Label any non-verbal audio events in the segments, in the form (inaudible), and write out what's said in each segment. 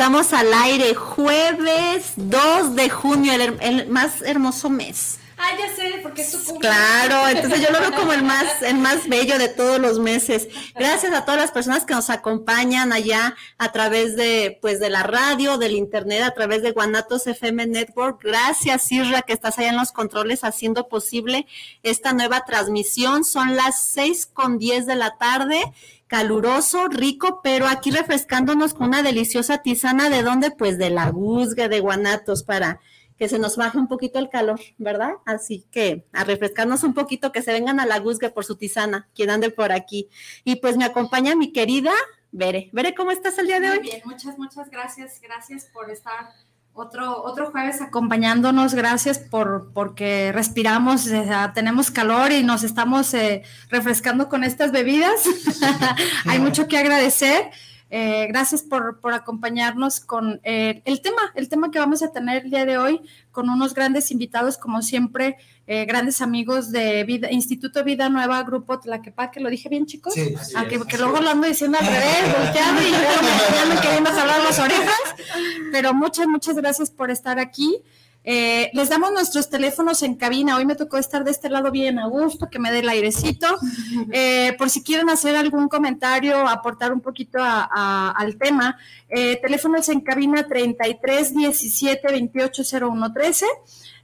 estamos al aire jueves 2 de junio, el, más hermoso mes. Ah, ya sé, porque es tu cumpleaños. Claro, entonces yo lo veo como el más, el más bello de todos los meses. Gracias a todas las personas que nos acompañan allá a través de, pues, de la radio, del internet, a través de Guanatos FM Network. Gracias, Isra, que estás allá en los controles haciendo posible esta nueva transmisión. Son las seis con diez de la tarde. Caluroso, rico, pero aquí refrescándonos con una deliciosa tisana. ¿De dónde? Pues de la Guzga de Guanatos para que se nos baje un poquito el calor, ¿verdad? Así que a refrescarnos un poquito, que se vengan a la Guzga por su tisana, quien ande por aquí. Y pues me acompaña mi querida Bere. Bere, ¿cómo estás el día de Muy hoy? bien, muchas, muchas gracias. Gracias por estar otro, otro jueves acompañándonos. Gracias por porque respiramos, tenemos calor y nos estamos eh, refrescando con estas bebidas. (laughs) Hay mucho que agradecer. Eh, gracias por, por acompañarnos con eh, el tema, el tema que vamos a tener el día de hoy, con unos grandes invitados, como siempre, eh, grandes amigos de Vida, Instituto Vida Nueva, Grupo Tlaquepaque, ¿lo dije bien, chicos? Sí, Ah, que, que luego lo ando diciendo al revés, (laughs) volteado y luego me, ya me queriendo jalar las orejas. Pero muchas, muchas gracias por estar aquí. Eh, les damos nuestros teléfonos en cabina. Hoy me tocó estar de este lado bien a gusto, que me dé el airecito. (laughs) Eh, por si quieren hacer algún comentario, aportar un poquito a- a- al tema. Eh, teléfonos en cabina 33 17 28 01 13.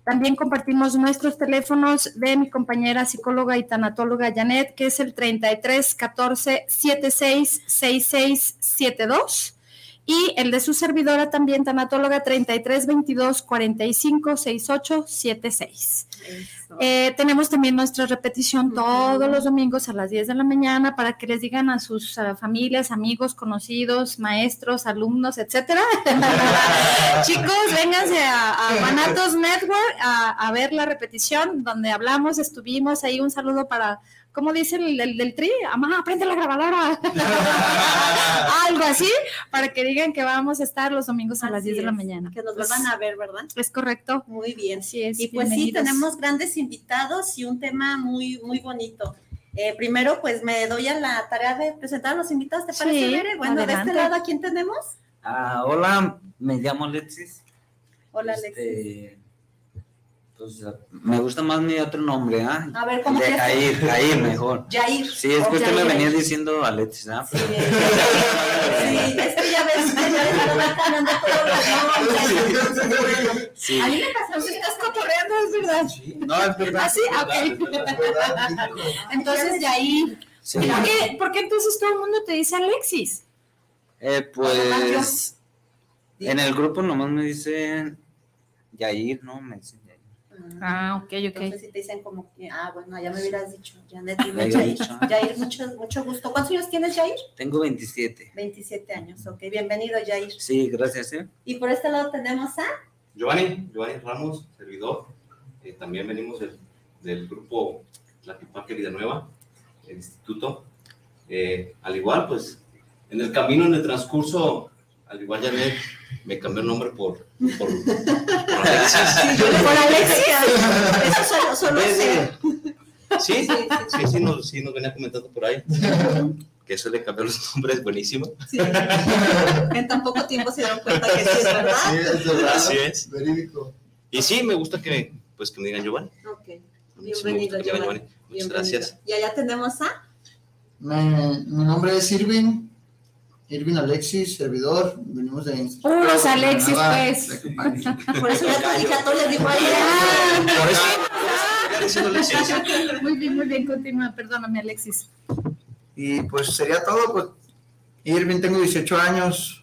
También compartimos nuestros teléfonos de mi compañera psicóloga y tanatóloga Janet, que es el 33 14 76 66 72. Y el de su servidora también, tanatóloga 33 22 45 68 76. Eh, tenemos también nuestra repetición todos los domingos a las 10 de la mañana para que les digan a sus familias, amigos, conocidos, maestros, alumnos, etcétera. (laughs) Chicos, vénganse a, a Guanatos Network a, a ver la repetición donde hablamos, estuvimos ahí. Un saludo para, ¿cómo dice el, el del tri? Amá, prende la grabadora. (laughs) Algo así, para que digan que vamos a estar los domingos a las Así 10 de la mañana. Que nos Pues, vuelvan a ver, ¿verdad? Es correcto. Muy bien. Así es. Y pues sí, tenemos grandes invitados y un tema muy, muy bonito. Eh, primero, pues me doy a la tarea de presentar a los invitados, ¿te parece, Sí? Bueno, de este lado, ¿a quién tenemos? Ah, hola, me llamo Alexis. Hola, Alexis. Pues me gusta más mi otro nombre, ¿ah? A ver, ¿cómo De Jair, Jair mejor. Jair. Sí, es que usted me Jair. venía diciendo Alexis, ¿ah? Sí, sí, es que ya ves, ya ves, ya van cambiando todos los nombres. Sí. A mí me pasó, Estás cotorreando, es verdad. No, es verdad. ¿Ah, sí? Ok. Entonces, Jair. Sí. ¿Por qué, ¿Por qué entonces todo el mundo te dice Alexis? Eh, pues en el grupo nomás me dicen Jair, ¿no? Me dicen. Ah, ok, Entonces, si te dicen como que, ah, bueno, ya me hubieras dicho, Janet, dime Jair. dicho. Jair, mucho, mucho gusto. ¿Cuántos años tienes, Jair? Tengo 27. 27 años, ok, bienvenido, Jair. Sí, gracias, ¿eh? Y por este lado tenemos a Giovanni, Giovanni Ramos, servidor. Eh, también venimos del, del grupo Tlaquepaque Vida Nueva, el instituto. Eh, al igual, pues, en el camino, en el transcurso, al igual ya me, cambió el nombre por, por, por (laughs) Alexis. Por. Eso solo, solo Sí, sé. Sí, sí, sí, nos, sí, nos venía comentando por ahí. Que eso le cambió los nombres, buenísimo. Sí. En tan poco tiempo se dieron cuenta que sí es verdad. Así es. Verídico. Y sí, me gusta que, pues, que me digan Giovanni. Ok, Sí, bienvenido, Giovanni. Muchas bienvenido. gracias. Y allá tenemos a Mi, mi nombre es Irving. Irving Alexis, servidor. Venimos de. Puros Alexis, pues. (laughs) Por eso ya te dije a todos les digo ahí. Por eso, ya diciendo Alexis. Muy bien, muy bien, continúa, perdóname, Alexis. Y pues sería todo. Pues Irving, tengo 18 años.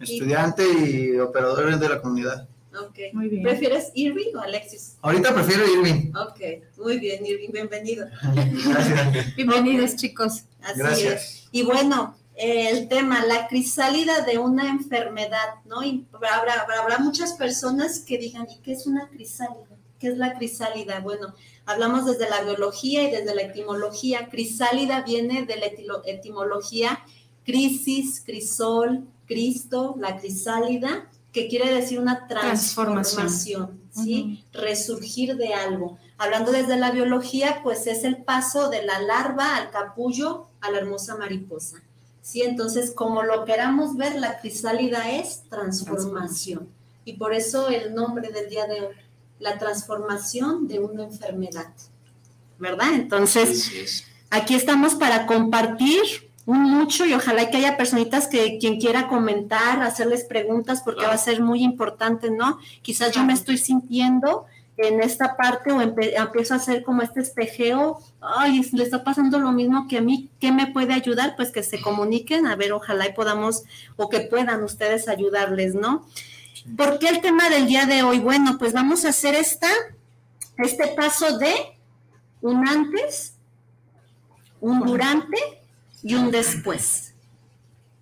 estudiante y operador de la comunidad. Ok. Muy bien. ¿Prefieres Irving o Alexis? Ahorita prefiero Irving. Ok, muy bien, Irving, bienvenido. (laughs) Gracias. Bienvenidos, chicos. Así Gracias. es. Y bueno, el tema, la crisálida de una enfermedad, ¿no? Y habrá, habrá, habrá muchas personas que digan, ¿y qué es una crisálida? ¿Qué es la crisálida? Bueno, hablamos desde la biología y desde la etimología. Crisálida viene de la etimología crisis, crisol, Cristo, la crisálida, que quiere decir una Transformación. transformación, ¿sí? Resurgir de algo. Hablando desde la biología, pues es el paso de la larva al capullo a la hermosa mariposa. Sí, entonces, como lo queramos ver, la crisálida es transformación. Y por eso el nombre del día de hoy, la transformación de una enfermedad. ¿Verdad? Entonces, aquí estamos para compartir un mucho y ojalá que haya personitas que quien quiera comentar, hacerles preguntas, porque Claro. va a ser muy importante, ¿no? Quizás yo me estoy sintiendo en esta parte o empiezo a hacer como este espejeo, ay, le está pasando lo mismo que a mí, ¿qué me puede ayudar? Pues que se comuniquen, a ver, ojalá y podamos o que puedan ustedes ayudarles, ¿no? ¿Por qué el tema del día de hoy? Bueno, pues vamos a hacer esta, este paso de un antes, un durante y un después.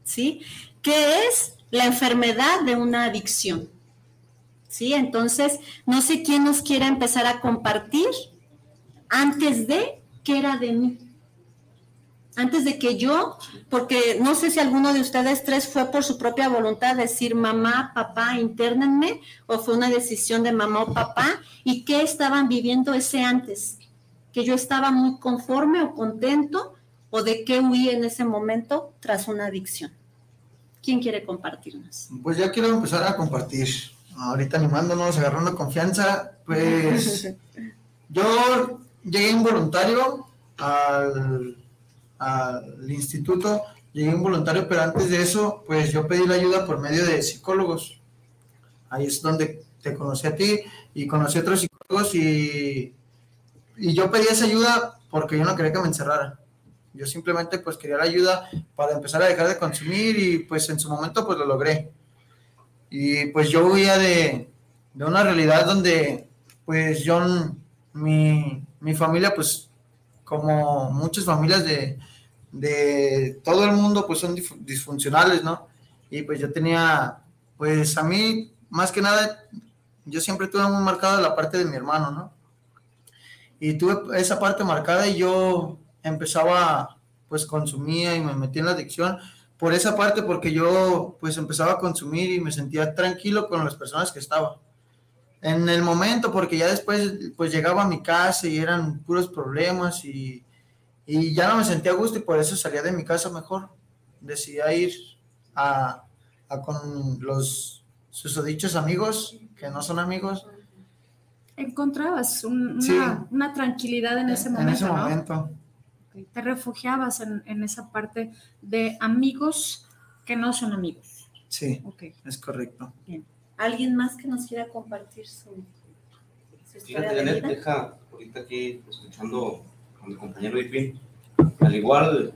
¿Sí? ¿Qué es la enfermedad de una adicción? ¿Sí? Entonces, no sé quién nos quiera empezar a compartir antes de qué era de mí. Antes de que yo, porque no sé si alguno de ustedes tres fue por su propia voluntad decir mamá, papá, internenme, o fue una decisión de mamá o papá, y qué estaban viviendo ese antes, que yo estaba muy conforme o contento, o de qué huí en ese momento tras una adicción. ¿Quién quiere compartirnos? Pues ya quiero empezar a compartir. Ahorita animándonos, agarrando confianza. Pues (laughs) yo llegué involuntario al, al instituto, llegué involuntario, pero antes de eso, pues yo pedí la ayuda por medio de psicólogos. Ahí es donde te conocí a ti y conocí a otros psicólogos y, y yo pedí esa ayuda porque yo no quería que me encerrara. Yo simplemente pues quería la ayuda para empezar a dejar de consumir y pues en su momento pues lo logré. Y pues yo huía de, de una realidad donde pues yo, mi, mi familia pues como muchas familias de, de todo el mundo pues son disfuncionales, ¿no? Y pues yo tenía, pues a mí más que nada, yo siempre tuve muy marcada la parte de mi hermano, ¿no? Y tuve esa parte marcada y yo empezaba, pues consumía y me metí en la adicción por esa parte, porque yo pues empezaba a consumir y me sentía tranquilo con las personas que estaba. En el momento, porque ya después pues llegaba a mi casa y eran puros problemas y, y ya no me sentía a gusto y por eso salía de mi casa mejor. Decidí ir a, a con los susodichos amigos, que no son amigos, Encontrabas un- una, Sí. una tranquilidad en ese en momento, ese ¿no? Te refugiabas en, en esa parte de amigos que no son amigos. Sí, Ok. es correcto. ¿Alguien más que nos quiera compartir su, su historia Fíjate, de vida? deja ahorita aquí escuchando a mi compañero Irving, al igual,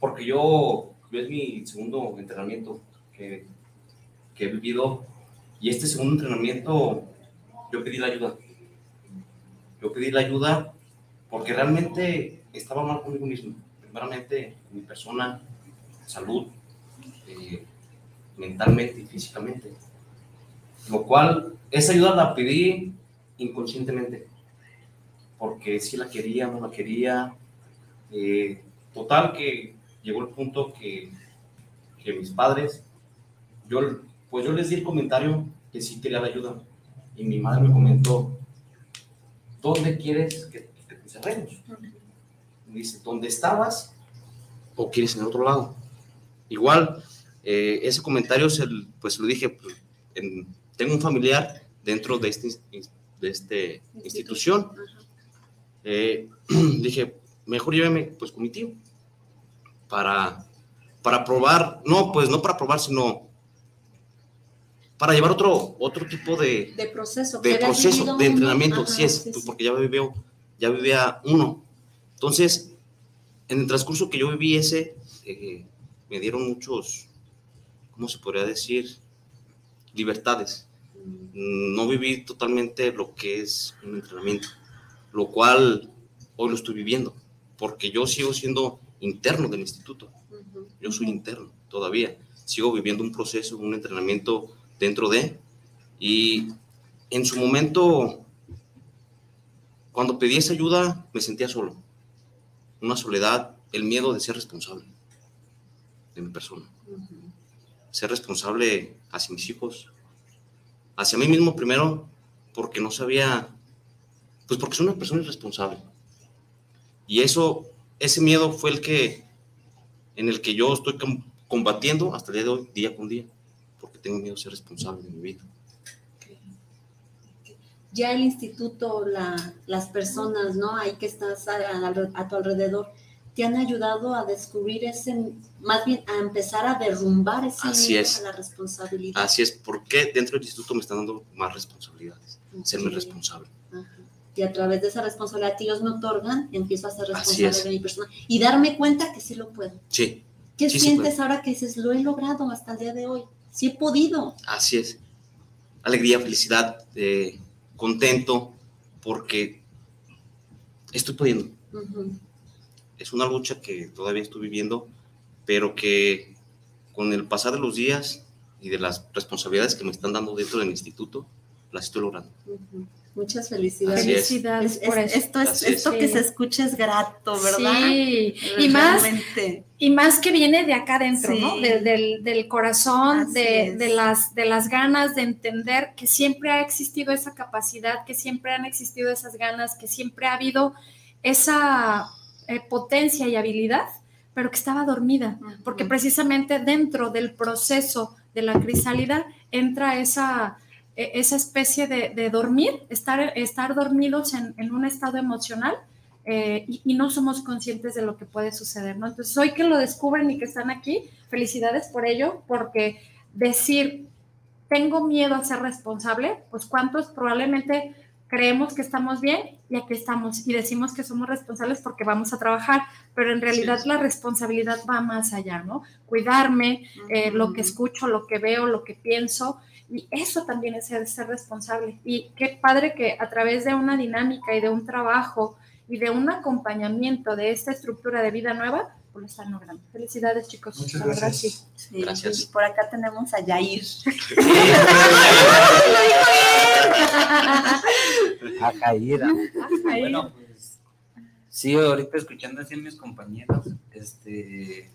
porque yo, yo es mi segundo entrenamiento que, que he vivido, y este segundo entrenamiento yo pedí la ayuda. Yo pedí la ayuda porque realmente estaba mal conmigo mismo. Primeramente, mi persona, salud, eh, mentalmente y físicamente. Lo cual, esa ayuda la pedí inconscientemente, porque si la quería, no la quería. Eh, total que llegó el punto que, que mis padres, yo, pues yo les di el comentario que sí quería la ayuda. Y mi madre me comentó, ¿dónde quieres que, que? Me dice, ¿dónde estabas? ¿O quieres en otro lado? Igual, eh, ese comentario se, pues lo dije, pues, en- tengo un familiar dentro de esta ins- de este institución. Eh, (clears throat) dije, mejor lléveme pues con mi tío para, para probar, no, pues no para probar, sino para llevar otro, otro tipo de, De proceso. de proceso, de entrenamiento, Ajá, sí es, sí, pues, sí. porque ya vivía, ya vivía uno. Entonces, en el transcurso que yo viví ese, eh, me dieron muchos ¿cómo se podría decir? Libertades. No viví totalmente lo que es un entrenamiento, lo cual hoy lo estoy viviendo, porque yo sigo siendo interno del instituto. Yo soy interno todavía. Sigo viviendo un proceso, un entrenamiento dentro de, y en su momento, cuando pedí esa ayuda, me sentía solo. Una soledad, el miedo de ser responsable de mi persona. Ser responsable hacia mis hijos, hacia mí mismo primero, porque no sabía, pues porque soy una persona irresponsable. Y eso, ese miedo fue el que, en el que yo estoy combatiendo hasta el día de hoy, día con día, porque tengo miedo de ser responsable de mi vida. Ya el instituto, la, las personas, ¿no? Ahí que estás a, tu alrededor, te han ayudado a descubrir ese, más bien a empezar a derrumbar ese Así a la responsabilidad. Así es, porque dentro del instituto me están dando más responsabilidades, serme responsable. Y a través de esa responsabilidad que ellos me otorgan, empiezo a ser responsable de mi persona y darme cuenta que sí lo puedo. Sí. ¿Qué sientes ahora que dices, lo he logrado hasta el día de hoy? Sí he podido. Así es. Alegría, felicidad, eh, contento, porque estoy pudiendo. Es una lucha que todavía estoy viviendo, pero que con el pasar de los días y de las responsabilidades que me están dando dentro del instituto, las estoy logrando. Muchas felicidades. Felicidades por eso. Esto, es, esto que se escucha es grato, ¿verdad? Sí, y más, y más que viene de acá adentro, ¿no? del, del, corazón, de, de, las, de las ganas de entender que siempre ha existido esa capacidad, que siempre han existido esas ganas, que siempre ha habido esa eh, potencia y habilidad, pero que estaba dormida, porque precisamente dentro del proceso de la crisálida entra esa esa especie de, dormir, estar, estar dormidos en, un estado emocional eh, y, no somos conscientes de lo que puede suceder, ¿no? Entonces, hoy que lo descubren y que están aquí, felicidades por ello, porque decir, tengo miedo a ser responsable, pues cuántos probablemente creemos que estamos bien y aquí estamos y decimos que somos responsables porque vamos a trabajar, pero en realidad la responsabilidad va más allá, ¿no? Cuidarme, eh, lo que escucho, lo que veo, lo que pienso y eso también es ser, ser responsable. Y qué padre que a través de una dinámica y de un trabajo y de un acompañamiento de esta estructura de vida nueva, pues lo están logrando. Felicidades, chicos. Muchas gracias. Sí. gracias. Y por acá tenemos a Yair. (laughs) (laughs) a Jaira. Bueno, pues sí, ahorita escuchando así a mis compañeros, este,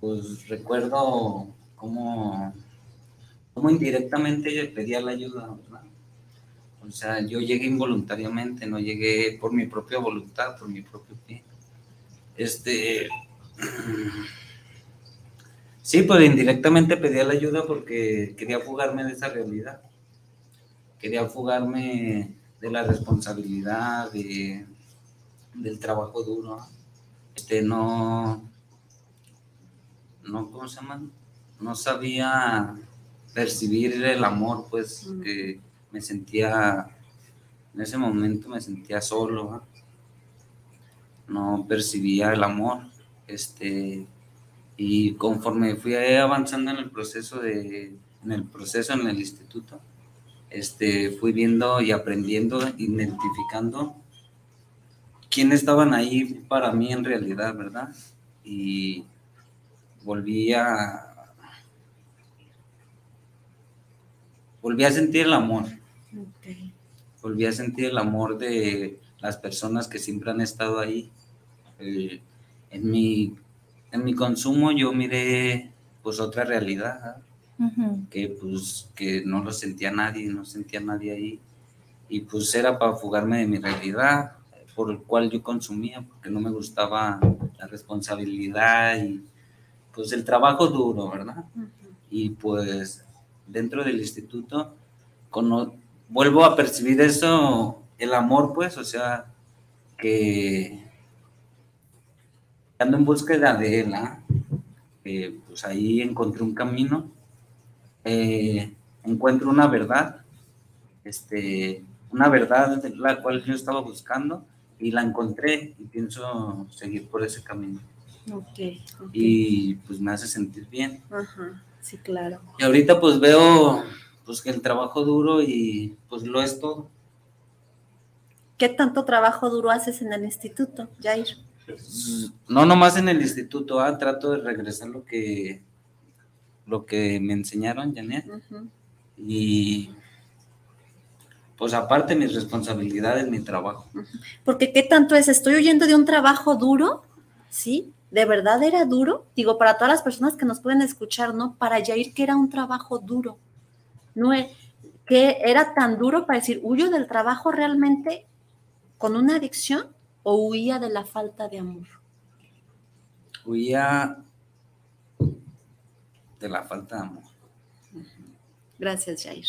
pues recuerdo cómo como indirectamente le pedía la ayuda, ¿verdad? O sea, yo llegué involuntariamente, no llegué por mi propia voluntad, por mi propio pie. Este. (clears throat) Sí, pues indirectamente pedía la ayuda porque quería fugarme de esa realidad. Quería fugarme de la responsabilidad, de, del trabajo duro. Este, no. No, ¿cómo se llama? No sabía percibir el amor, pues que me sentía, en ese momento me sentía solo, no percibía el amor, este, y conforme fui avanzando en el proceso de, en el proceso en el instituto, este, fui viendo y aprendiendo, identificando quiénes estaban ahí para mí en realidad, ¿verdad? Y volví a, volví a sentir el amor. Volví a sentir el amor de las personas que siempre han estado ahí. Eh, en, mi, en mi consumo yo miré pues otra realidad, que pues que no lo sentía nadie, no sentía nadie ahí. Y pues era para fugarme de mi realidad, por el cual yo consumía, porque no me gustaba la responsabilidad y pues el trabajo duro, ¿verdad? Y pues dentro del instituto, vuelvo a percibir eso, el amor, pues, o sea, que ando en búsqueda de él, ¿ah? pues ahí encontré un camino, eh, encuentro una verdad, este, una verdad la cual yo estaba buscando y la encontré y pienso seguir por ese camino. Ok. ok. y pues me hace sentir bien. Ajá, sí, claro. Y ahorita pues veo pues que el trabajo duro y pues lo es todo. ¿Qué tanto trabajo duro haces en el instituto, Jair? No nomás en el instituto, ah, trato de regresar lo que lo que me enseñaron, Janet. Y pues aparte mis responsabilidades, mi trabajo. Porque qué tanto es, estoy oyendo de un trabajo duro, ¿sí? ¿De verdad era duro? Digo, para todas las personas que nos pueden escuchar, ¿no? Para Jair, que era un trabajo duro. No es, que era tan duro para decir, ¿huyo del trabajo realmente con una adicción o huía de la falta de amor? Huía de la falta de amor. Gracias, Jair.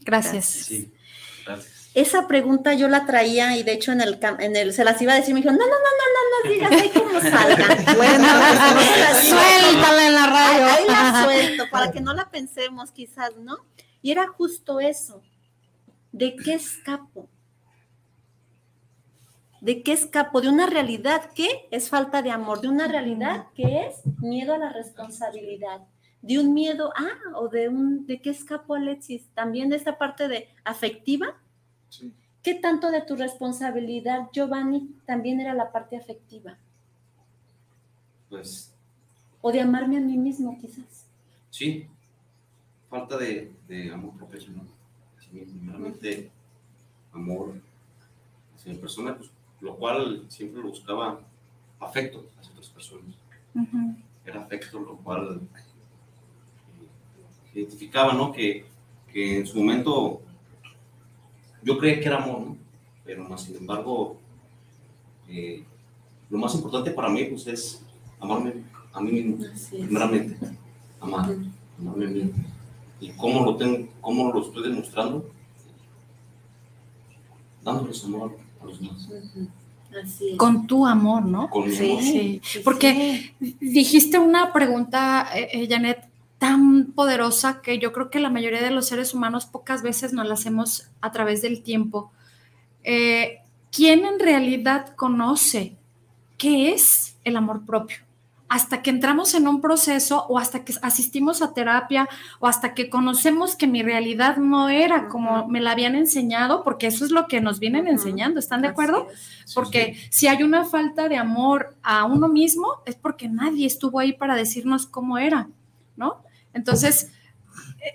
Gracias. Sí, gracias. Esa pregunta yo la traía y de hecho en el, en el se las iba a decir, me dijo, no, no, no, no, no, no digas ahí cómo (laughs) salga. Bueno, pues, Suéltala en la radio. Ahí, ahí la (laughs) suelto para que no la pensemos quizás, ¿no? Y era justo eso. ¿De qué escapo? ¿De qué escapo? De una realidad que es falta de amor, de una realidad que es miedo a la responsabilidad, de un miedo, ah, o de un, ¿de qué escapo, Alexis? También de esta parte de afectiva. Sí. ¿Qué tanto de tu responsabilidad, Giovanni, también era la parte afectiva? Pues O de amarme a mí mismo, quizás. sí, falta de, de amor profesional. Sí, primeramente, amor hacia la persona, pues, lo cual siempre lo buscaba afecto hacia otras personas. Era afecto, lo cual eh, identificaba, ¿no? Que, que en su momento yo creía que era amor, ¿no? Pero más sin embargo, eh, lo más importante para mí, pues, es amarme a mí mismo, primeramente, amar, amarme a mí. ¿Y cómo lo, tengo, cómo lo estoy demostrando? Dándoles amor a los demás. Así es. Con tu amor, ¿no? Con mi Sí. amor. Sí, Sí, porque dijiste una pregunta, eh, eh, Janet, tan poderosa que yo creo que la mayoría de los seres humanos pocas veces nos la hacemos a través del tiempo. Eh, ¿Quién en realidad conoce qué es el amor propio? Hasta que entramos en un proceso o hasta que asistimos a terapia o hasta que conocemos que mi realidad no era como me la habían enseñado, porque eso es lo que nos vienen enseñando, ¿están de acuerdo? Porque si hay una falta de amor a uno mismo, es porque nadie estuvo ahí para decirnos cómo era, ¿no? Entonces,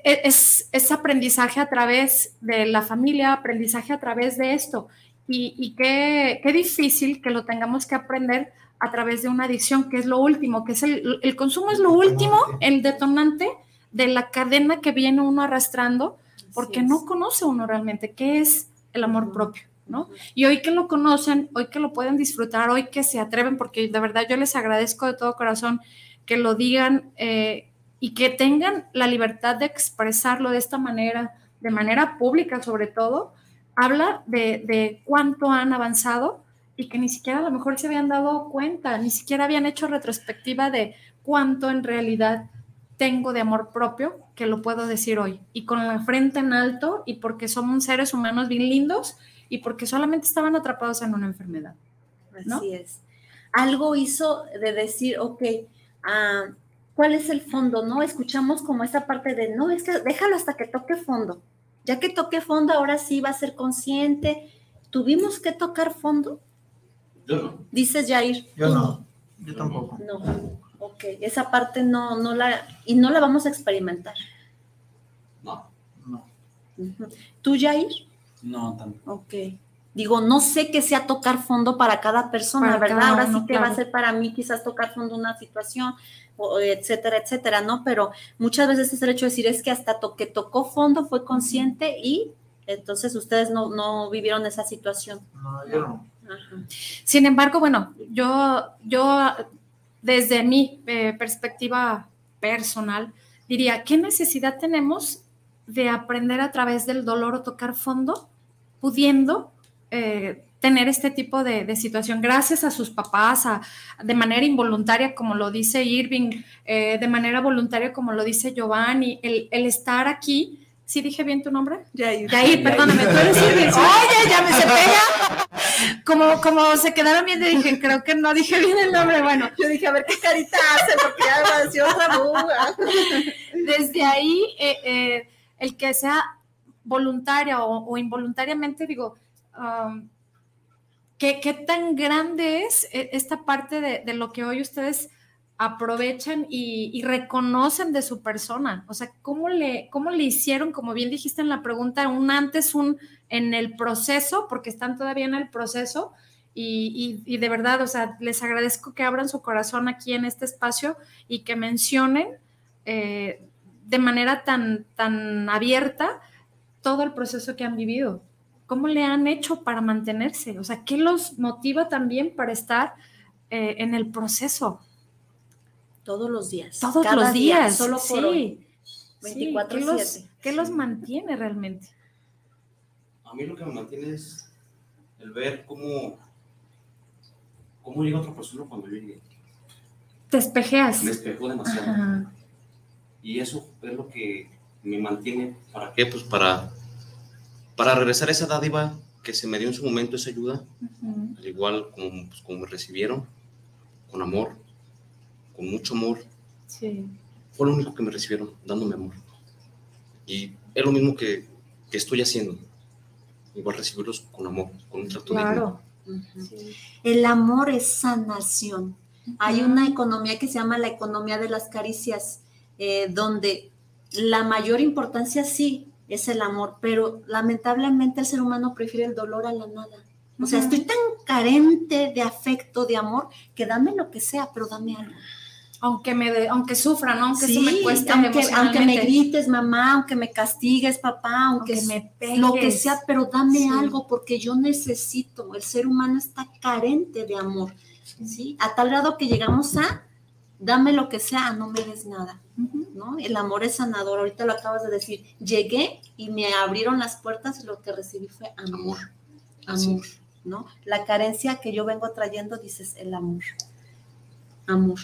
e- es, es aprendizaje a través de la familia, aprendizaje a través de esto. Y, y qué, qué difícil que lo tengamos que aprender a través de una adicción, que es lo último, que es el, el consumo es lo último, el detonante de la cadena que viene uno arrastrando, porque no conoce uno realmente qué es el amor propio, ¿no? Y hoy que lo conocen, hoy que lo pueden disfrutar, hoy que se atreven, porque de verdad yo les agradezco de todo corazón que lo digan eh, y que tengan la libertad de expresarlo de esta manera, de manera pública sobre todo, habla de, de cuánto han avanzado y que ni siquiera a lo mejor se habían dado cuenta, ni siquiera habían hecho retrospectiva de cuánto en realidad tengo de amor propio, que lo puedo decir hoy, y con la frente en alto, y porque somos seres humanos bien lindos, y porque solamente estaban atrapados en una enfermedad. ¿no? Así es. Algo hizo de decir, ok, ah, ¿cuál es el fondo? ¿No? Escuchamos como esa parte de, no, es que déjalo hasta que toque fondo. Ya que toque fondo, ahora sí va a ser consciente. ¿Tuvimos que tocar fondo? Yo no. Dices Jair. Yo no, yo tampoco. No, ok, esa parte no, no la, y no la vamos a experimentar. No. No. ¿Tú, Jair? No, tampoco. Ok. Digo, no sé qué sea tocar fondo para cada persona, Para ¿verdad? cada Ahora sí que va a ser para mí quizás tocar fondo una situación, etcétera, etcétera, ¿no? Pero muchas veces es el hecho de decir, es que hasta to- que tocó fondo fue consciente y entonces ustedes no, no vivieron esa situación. No, yo no. Ajá. Sin embargo, bueno, yo, yo desde mi eh, perspectiva personal diría, ¿qué necesidad tenemos de aprender a través del dolor o tocar fondo, pudiendo eh, tener este tipo de, de situación gracias a sus papás, a- de manera involuntaria, como lo dice Irving, eh, de manera voluntaria, como lo dice Giovanni, el, el estar aquí. ¿Sí dije bien tu nombre? Jair. Yair, perdóname, tú eres Irving. (laughs) Oye, ya me se pega. como, como se quedaron viendo, dije, creo que no dije bien el nombre. Bueno, yo dije, a ver qué carita hace, porque ya decir otra buga. Desde ahí, eh, eh, el que sea voluntaria o, involuntariamente, digo, um, ¿qué, ¿qué, tan grande es eh, esta parte de, de lo que hoy ustedes aprovechan y, reconocen de su persona. O sea, ¿cómo le, ¿cómo le hicieron, como bien dijiste en la pregunta, un antes, un en el proceso, porque están todavía en el proceso? Y, de verdad, o sea, les agradezco que abran su corazón aquí en este espacio y que mencionen eh, de manera tan, tan abierta todo el proceso que han vivido. ¿Cómo le han hecho para mantenerse? O sea, ¿qué los motiva también para estar eh, en el proceso? Todos los días. Todos los días. solo por hoy. 24 ¿Qué, los, ¿Qué los mantiene realmente? A mí lo que me mantiene es el ver cómo, cómo llega otra persona cuando yo llegué. Te espejeas. Me espejo demasiado. Y eso es lo que me mantiene. ¿Para qué? Pues para, para regresar a esa dádiva que se me dio en su momento, esa ayuda, al igual como, pues, como me recibieron, con amor, con mucho amor. Sí. Fue lo único que me recibieron, dándome amor. Y es lo mismo que, que estoy haciendo. Igual recibirlos con amor, con un trato claro. El amor es sanación. Hay una economía que se llama la economía de las caricias, eh, donde la mayor importancia sí es el amor, pero lamentablemente el ser humano prefiere el dolor a la nada. O sea, estoy tan carente de afecto, de amor, que dame lo que sea, pero dame algo aunque me aunque sufra, ¿no? Aunque eso me cueste aunque, aunque me grites, mamá, aunque me castigues, papá, aunque, me pegues. lo que sea, pero dame algo porque yo necesito. El ser humano está carente de amor, ¿sí? A tal grado que llegamos a dame lo que sea, no me des nada, ¿no? El amor es sanador. Ahorita lo acabas de decir. Llegué y me abrieron las puertas y lo que recibí fue amor, amor, ¿no? La carencia que yo vengo trayendo dices el amor, amor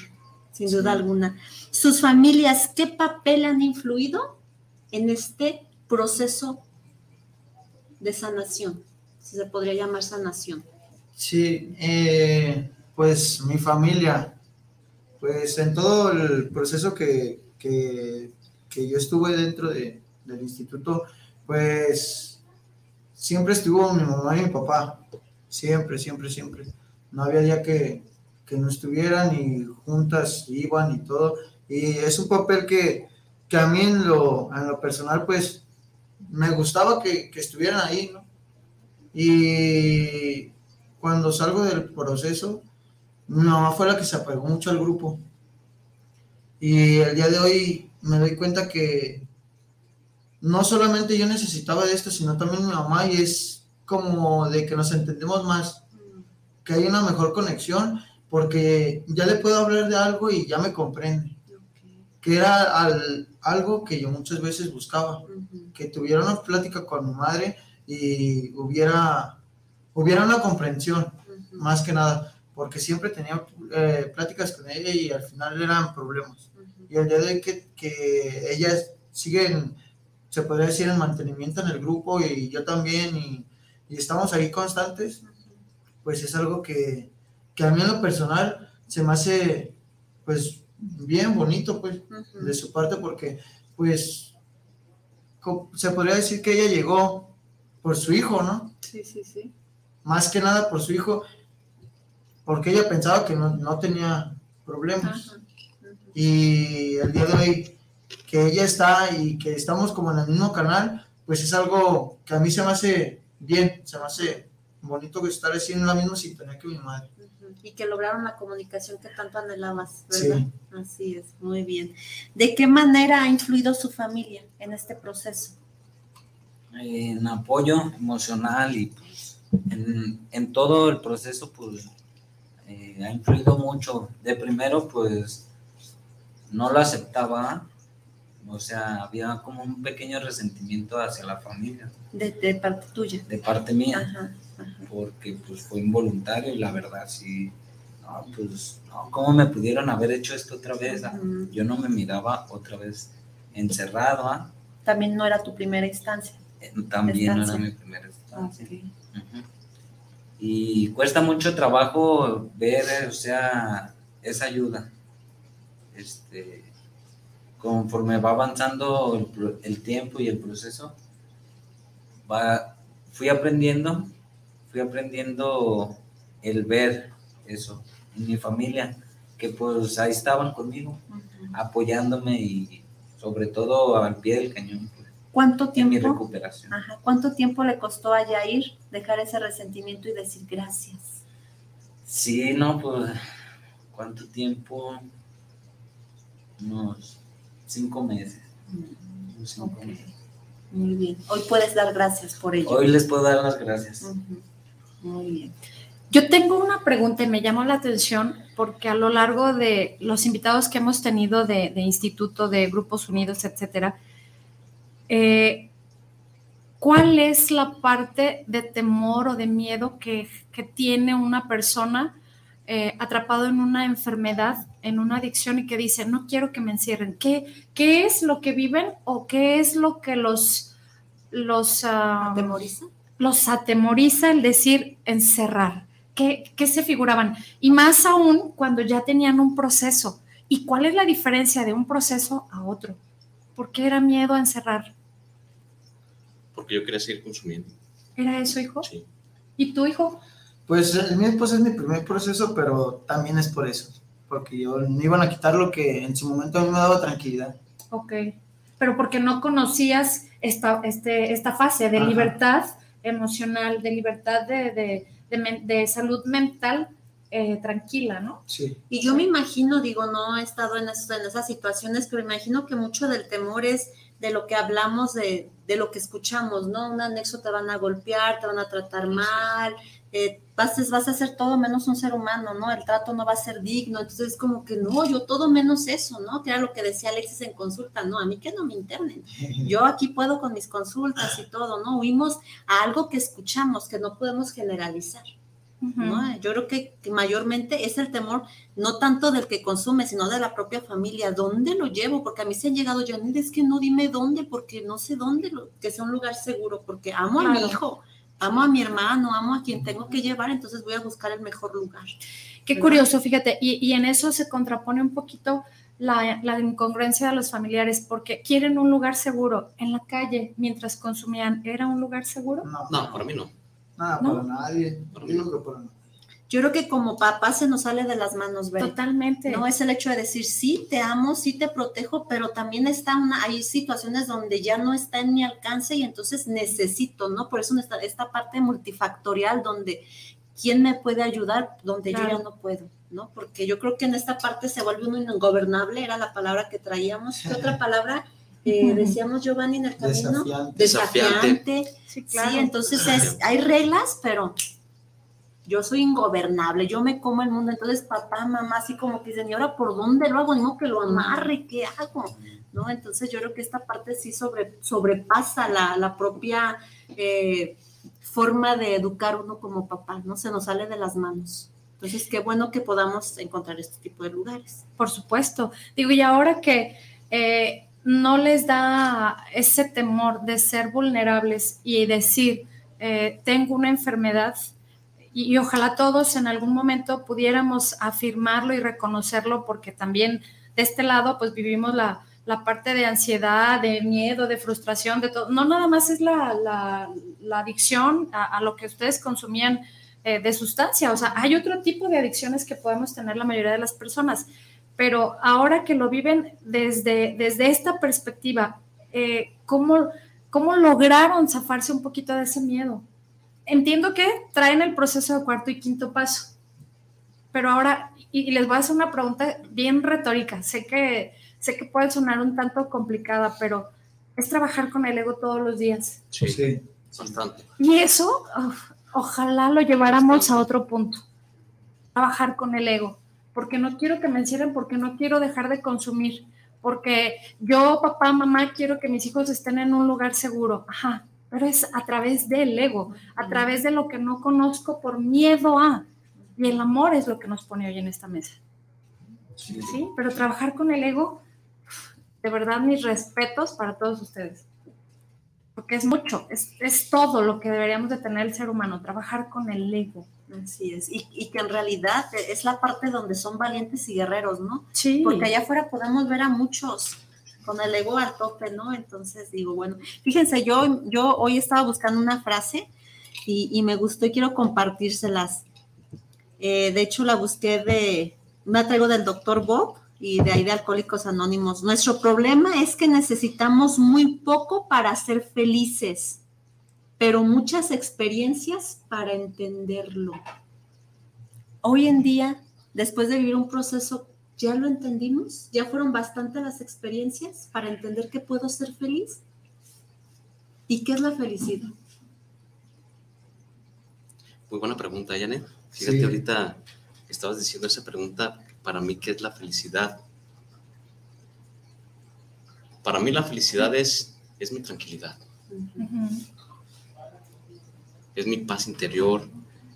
sin duda alguna. ¿Sus familias qué papel han influido en este proceso de sanación? Si se podría llamar sanación. Sí, eh, pues mi familia, pues en todo el proceso que, yo estuve dentro del instituto, pues siempre estuvo mi mamá y mi papá, siempre, siempre, siempre. No había día que, que no estuvieran y juntas iban y todo. Y es un papel que, que a mí en lo, en lo personal pues me gustaba que, que estuvieran ahí, ¿no? Y cuando salgo del proceso, mi mamá fue la que se apegó mucho al grupo. Y el día de hoy me doy cuenta que no solamente yo necesitaba de esto, sino también mi mamá y es como de que nos entendemos más, que hay una mejor conexión porque ya le puedo hablar de algo y ya me comprende. Que era algo que yo muchas veces buscaba, que tuviera una plática con mi madre y hubiera, hubiera una comprensión, más que nada, porque siempre tenía eh, pláticas con ella y al final eran problemas. Y el día de que, que ella sigue, se podría decir, en mantenimiento en el grupo y yo también, y, y estamos ahí constantes, pues es algo que, que a mí en lo personal se me hace pues bien bonito pues de su parte porque pues se podría decir que ella llegó por su hijo, ¿no? Sí, sí, sí. Más que nada por su hijo, porque ella pensaba que no, tenía problemas. Y el día de hoy que ella está y que estamos como en el mismo canal, pues es algo que a mí se me hace bien, se me hace bonito que estar así en la misma sintonía que mi madre y que lograron la comunicación que tanto anhelabas, ¿verdad? Así es, muy bien. ¿De qué manera ha influido su familia en este proceso? En apoyo emocional y pues, en, todo el proceso, pues eh, ha influido mucho. De primero, pues no lo aceptaba, o sea, había como un pequeño resentimiento hacia la familia. De, de parte tuya. De parte mía. Ajá porque pues fue involuntario y la verdad sí, no, pues, no, ¿cómo me pudieron haber hecho esto otra vez? Ah, yo no me miraba otra vez encerrado. ¿ah? También no era tu primera instancia. Eh, también no era mi primera instancia. Y cuesta mucho trabajo ver, o sea, esa ayuda. Este, conforme va avanzando el, el tiempo y el proceso, va, fui aprendiendo, fui aprendiendo el ver eso en mi familia, que pues ahí estaban conmigo, apoyándome y sobre todo al pie del cañón. ¿Cuánto tiempo? mi recuperación. Ajá. ¿Cuánto tiempo le costó a Yair dejar ese resentimiento y decir gracias? Sí, no, pues, ¿cuánto tiempo? Unos cinco meses. Unos cinco meses. Muy bien. Hoy puedes dar gracias por ello. Hoy les puedo dar las gracias. Muy bien. Yo tengo una pregunta y me llamó la atención porque a lo largo de los invitados que hemos tenido de, de instituto, de grupos unidos, etcétera, eh, ¿cuál es la parte de temor o de miedo que, que tiene una persona eh, atrapado en una enfermedad, en una adicción y que dice, no quiero que me encierren? ¿Qué, qué es lo que viven o qué es lo que los, los, ah, ¿Atemoriza? los atemoriza el decir encerrar? ¿Qué, ¿Qué se figuraban? Y más aún cuando ya tenían un proceso. ¿Y cuál es la diferencia de un proceso a otro? ¿Por qué era miedo a encerrar? Porque yo quería seguir consumiendo. ¿Era eso, hijo? Sí. ¿Y tu hijo? Pues el mío pues, es mi primer proceso, pero también es por eso, porque yo me iban a quitar lo que en su momento a mí me daba tranquilidad. Ok. Pero porque no conocías esta, este, esta fase de Ajá. libertad emocional, de libertad de, de, de de salud mental eh, tranquila, ¿no? Sí. Y yo me imagino, digo, no he estado en, esos- en esas situaciones, pero imagino que mucho del temor es de lo que hablamos, de, de lo que escuchamos, ¿no? Un anexo te van a golpear, te van a tratar mal, eh, vas, a- vas a ser todo menos un ser humano, ¿no? El trato no va a ser digno, entonces es como que no, yo todo menos eso, ¿no? Que era lo que decía Alexis en consulta, no, a mí que no me internen. Yo aquí puedo con mis consultas y todo, ¿no? Huimos a algo que escuchamos, que no podemos generalizar. ¿No? Yo creo que, mayormente es el temor, no tanto del que consume, sino de la propia familia. ¿Dónde lo llevo? Porque a mí se han llegado, Janine, es que no dime dónde, porque no sé dónde, lo- que sea un lugar seguro, porque amo a mi hijo, amo a mi hermano, amo a quien tengo que llevar, entonces voy a buscar el mejor lugar. Qué ¿verdad? curioso, fíjate, y, y en eso se contrapone un poquito la, la incongruencia de los familiares, porque quieren un lugar seguro. En la calle, mientras consumían, ¿era un lugar seguro? No, No, para mí no. Nada, ¿No? para nadie. Digo que para nadie. Yo creo que como papá se nos sale de las manos ver. Totalmente. No es el hecho de decir, sí, te amo, sí te protejo, pero también está una, hay situaciones donde ya no está en mi alcance y entonces necesito, ¿no? Por eso esta, esta parte multifactorial donde quién me puede ayudar, donde yo ya no puedo, ¿no? Porque yo creo que en esta parte se vuelve uno ingobernable, era la palabra que traíamos. ¿Qué otra (laughs) palabra eh, decíamos, Giovanni, en el camino? Desafiante. Desafiante. Desafiante. Sí, Sí, entonces es, hay reglas, pero yo soy ingobernable, yo me como el mundo. Entonces papá, mamá, así como que dicen, ¿y ahora por dónde lo hago? No, que lo amarre, ¿qué hago? ¿No? Entonces yo creo que esta parte sí sobre, sobrepasa la, la propia eh, forma de educar uno como papá, ¿no? Se nos sale de las manos. Entonces, qué bueno que podamos encontrar este tipo de lugares. Por supuesto. Digo, y ahora que eh, no les da ese temor de ser vulnerables y decir, eh, tengo una enfermedad, y, ojalá todos en algún momento pudiéramos afirmarlo y reconocerlo, porque también de este lado, pues vivimos la, la parte de ansiedad, de miedo, de frustración, de todo. No nada más es la, la- adicción a, a lo que ustedes consumían eh, de sustancia, o sea, hay otro tipo de adicciones que podemos tener la mayoría de las personas pero ahora que lo viven desde, desde esta perspectiva, eh, ¿cómo, ¿cómo lograron zafarse un poquito de ese miedo? Entiendo que traen el proceso de cuarto y quinto paso, pero ahora, y, y les voy a hacer una pregunta bien retórica, sé que, sé que puede sonar un tanto complicada, pero es trabajar con el ego todos los días. Sí, Sí. bastante. Y eso, ojalá lo lleváramos a otro punto. Trabajar con el ego. Porque no quiero que me encierren, porque no quiero dejar de consumir. Porque yo, papá, mamá, quiero que mis hijos estén en un lugar seguro. Ajá. Pero es a través del ego, a través de lo que no conozco por miedo a. Y el amor es lo que nos pone hoy en esta mesa. Sí. ¿Sí? Pero trabajar con el ego, de verdad, mis respetos para todos ustedes. porque es mucho, es, es todo lo que deberíamos de tener el ser humano, trabajar con el ego. Así es, y, y que en realidad es la parte donde son valientes y guerreros, ¿no? Sí. Porque allá afuera podemos ver a muchos con el ego al tope, ¿no? Entonces digo, bueno, fíjense, yo, yo hoy estaba buscando una frase y, y me gustó y quiero compartírselas. Eh, de hecho, la busqué de, me traigo del doctor Bob y de ahí de Alcohólicos Anónimos. Nuestro problema es que necesitamos muy poco para ser felices, pero muchas experiencias para entenderlo. Hoy en día, después de vivir un proceso, ¿ya lo entendimos? ¿Ya fueron bastante las experiencias para entender que puedo ser feliz? ¿Y qué es la felicidad? Muy buena pregunta, Janet. Fíjate, Sí. ahorita estabas diciendo esa pregunta, para mí, ¿qué es la felicidad? Para mí la felicidad es, es mi tranquilidad, es mi paz interior,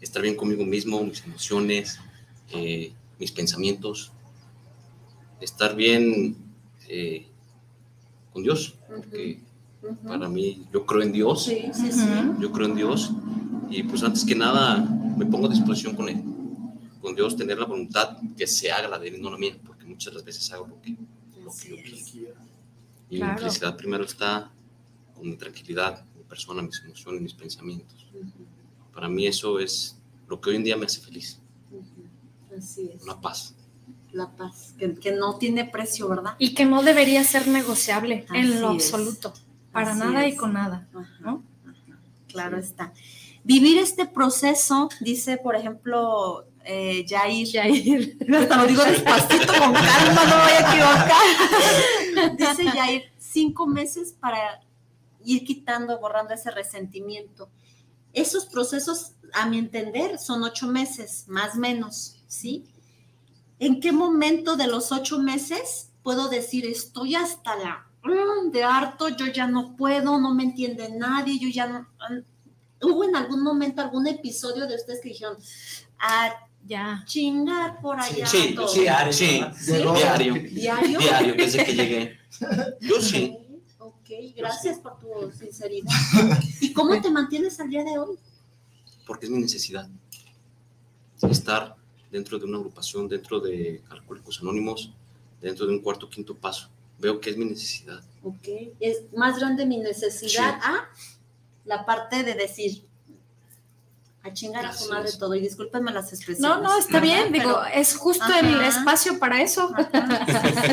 estar bien conmigo mismo, mis emociones, eh, mis pensamientos, estar bien eh, con Dios, porque para mí yo creo en Dios, Sí, sí, sí. Ujú. yo creo en Dios y pues antes que nada me pongo a disposición con Él, con Dios tener la voluntad que se haga la de Él, no la mía, porque muchas de las veces hago lo que, lo que yo quiero. Y Claro. mi felicidad primero está con mi tranquilidad, persona, mis emociones, mis pensamientos. Para mí eso es lo que hoy en día me hace feliz, Ujú. Así es. una paz. La paz, que, que no tiene precio, ¿verdad? Y que no debería ser negociable Así en lo es. absoluto, para Así nada y con nada. Ajá, ¿no? ajá, Claro está. Vivir este proceso, dice, por ejemplo, eh, Jair. Jair. Hasta (laughs) lo digo despacito, con calma, no me voy a equivocar. (laughs) Dice Jair, cinco meses para ir quitando, borrando ese resentimiento. Esos procesos, a mi entender, son ocho meses, más o menos, ¿sí? ¿En qué momento de los ocho meses puedo decir, estoy hasta la de harto, yo ya no puedo, no me entiende nadie, yo ya no... ¿Hubo en algún momento algún episodio de ustedes que dijeron, a Ya. chingar por allá? Sí, todo"? sí, sí, ¿Sí? diario, ¿Diario? diario, desde que llegué. Yo sí. Ok, gracias por tu sinceridad. (laughs) ¿Y cómo te mantienes al día de hoy? porque es mi necesidad. Estar dentro de una agrupación, dentro de Alcohólicos Anónimos, dentro de un cuarto quinto paso. Veo que es mi necesidad. Ok, es más grande mi necesidad a la parte de decir a chingar a su madre todo. Y discúlpenme las expresiones. No, no, está bien, digo, es justo el espacio para eso. Ajá.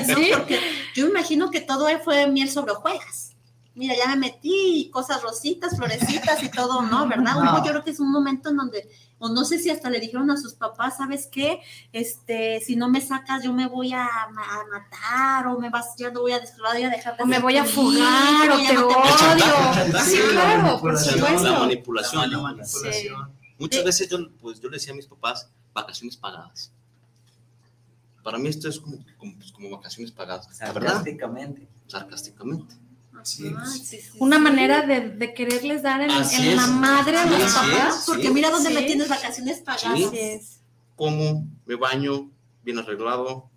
Sí. No, porque yo imagino que todo fue miel sobre hojuelas. Mira, ya me metí cosas rositas, florecitas y todo, ¿no? ¿Verdad? No. Yo creo que es un momento en donde, o no sé si hasta le dijeron a sus papás, ¿sabes qué? Este, si no me sacas, yo me voy a, ma- a matar, o me vas, ya no voy a, voy a dejar de O me voy a fugar, o te no te- odio. Sí, Sí, la claro, por manipulación. La supuesto. manipulación. La manipulación. Muchas veces yo, pues, yo le decía a mis papás, vacaciones pagadas. Para mí esto es como, como, pues, como vacaciones pagadas. Sarcásticamente. sarcásticamente. Sí. Ajá, sí, sí, Una sí. manera de, de quererles dar en, Así en la madre a los papás. Porque mira dónde Sí. me tienes vacaciones pagadas. Sí. Así es. Como, me baño, bien arreglado,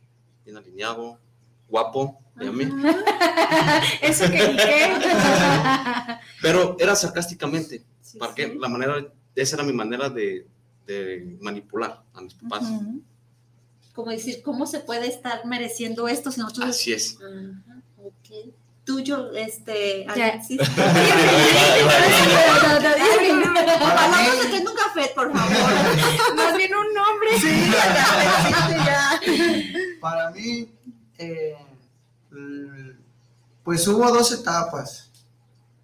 bien alineado, guapo, dígame. (laughs) ¿Eso que qué? (laughs) Pero era sarcásticamente. Sí, ¿Para sí. qué? La manera, esa era mi manera de, de manipular a mis papás. Como decir, ¿cómo se puede estar mereciendo esto si nosotros Así es. Ajá, ok. Tuyo, este, Ya. Alexis. A tener un café, por favor. (laughs) Más bien un nombre. Para mí, eh, pues hubo dos etapas.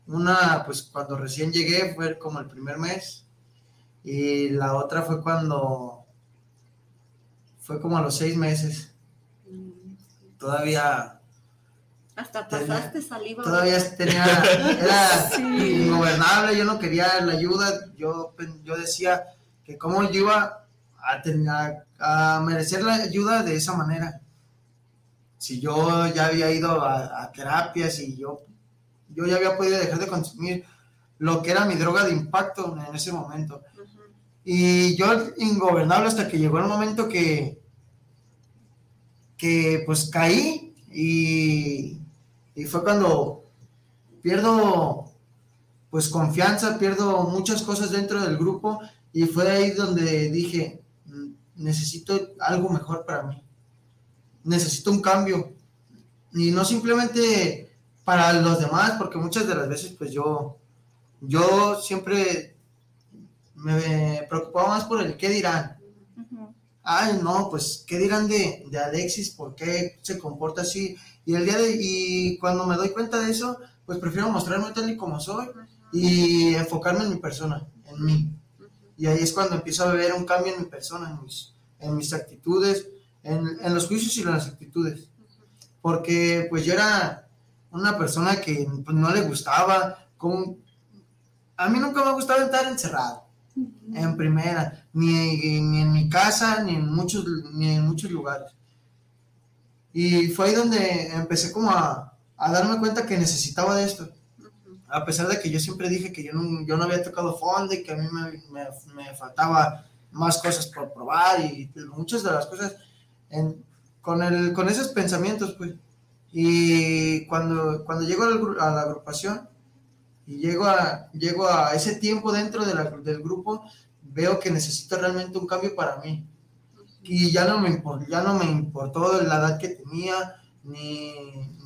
Una, pues cuando recién llegué fue como el primer mes. Y la otra fue cuando, fue como a los seis meses. Todavía, Hasta pasaste saliva. todavía tenía, era (laughs) ingobernable. Yo no quería la ayuda. Yo, yo decía que cómo yo iba a, ten- a- a merecer la ayuda de esa manera. Si yo ya había ido a, a terapias y yo, yo ya había podido dejar de consumir lo que era mi droga de impacto en ese momento. Y yo ingobernable hasta que llegó el momento que, que pues caí y, y fue cuando pierdo pues confianza, pierdo muchas cosas dentro del grupo y fue ahí donde dije, "Mm, necesito algo mejor para mí, necesito un cambio. Y no simplemente para los demás, porque muchas de las veces pues yo, yo siempre me preocupaba más por el qué dirán. Ay, no, pues, ¿qué dirán de, de Alexis? ¿Por qué se comporta así? Y el día de, y cuando me doy cuenta de eso, pues prefiero mostrarme tal y como soy y enfocarme en mi persona, en mí. Y ahí es cuando empiezo a ver un cambio en mi persona, en mis, en mis actitudes, en, en los juicios y las actitudes. Porque pues yo era una persona que pues, no le gustaba, como, a mí nunca me ha gustado estar encerrado, en primera, ni, ni en mi casa, ni en muchos, ni en muchos lugares. Y fue ahí donde empecé como a, a darme cuenta que necesitaba de esto. A pesar de que yo siempre dije que yo no, yo no había tocado fondo y que a mí me, me, me faltaba más cosas por probar y muchas de las cosas en, con, el, con esos pensamientos, pues. Y cuando, cuando llego a la agrupación y llego a, llego a ese tiempo dentro de la- del grupo, veo que necesito realmente un cambio para mí. Y ya no me, ya no me importó la edad que tenía, ni,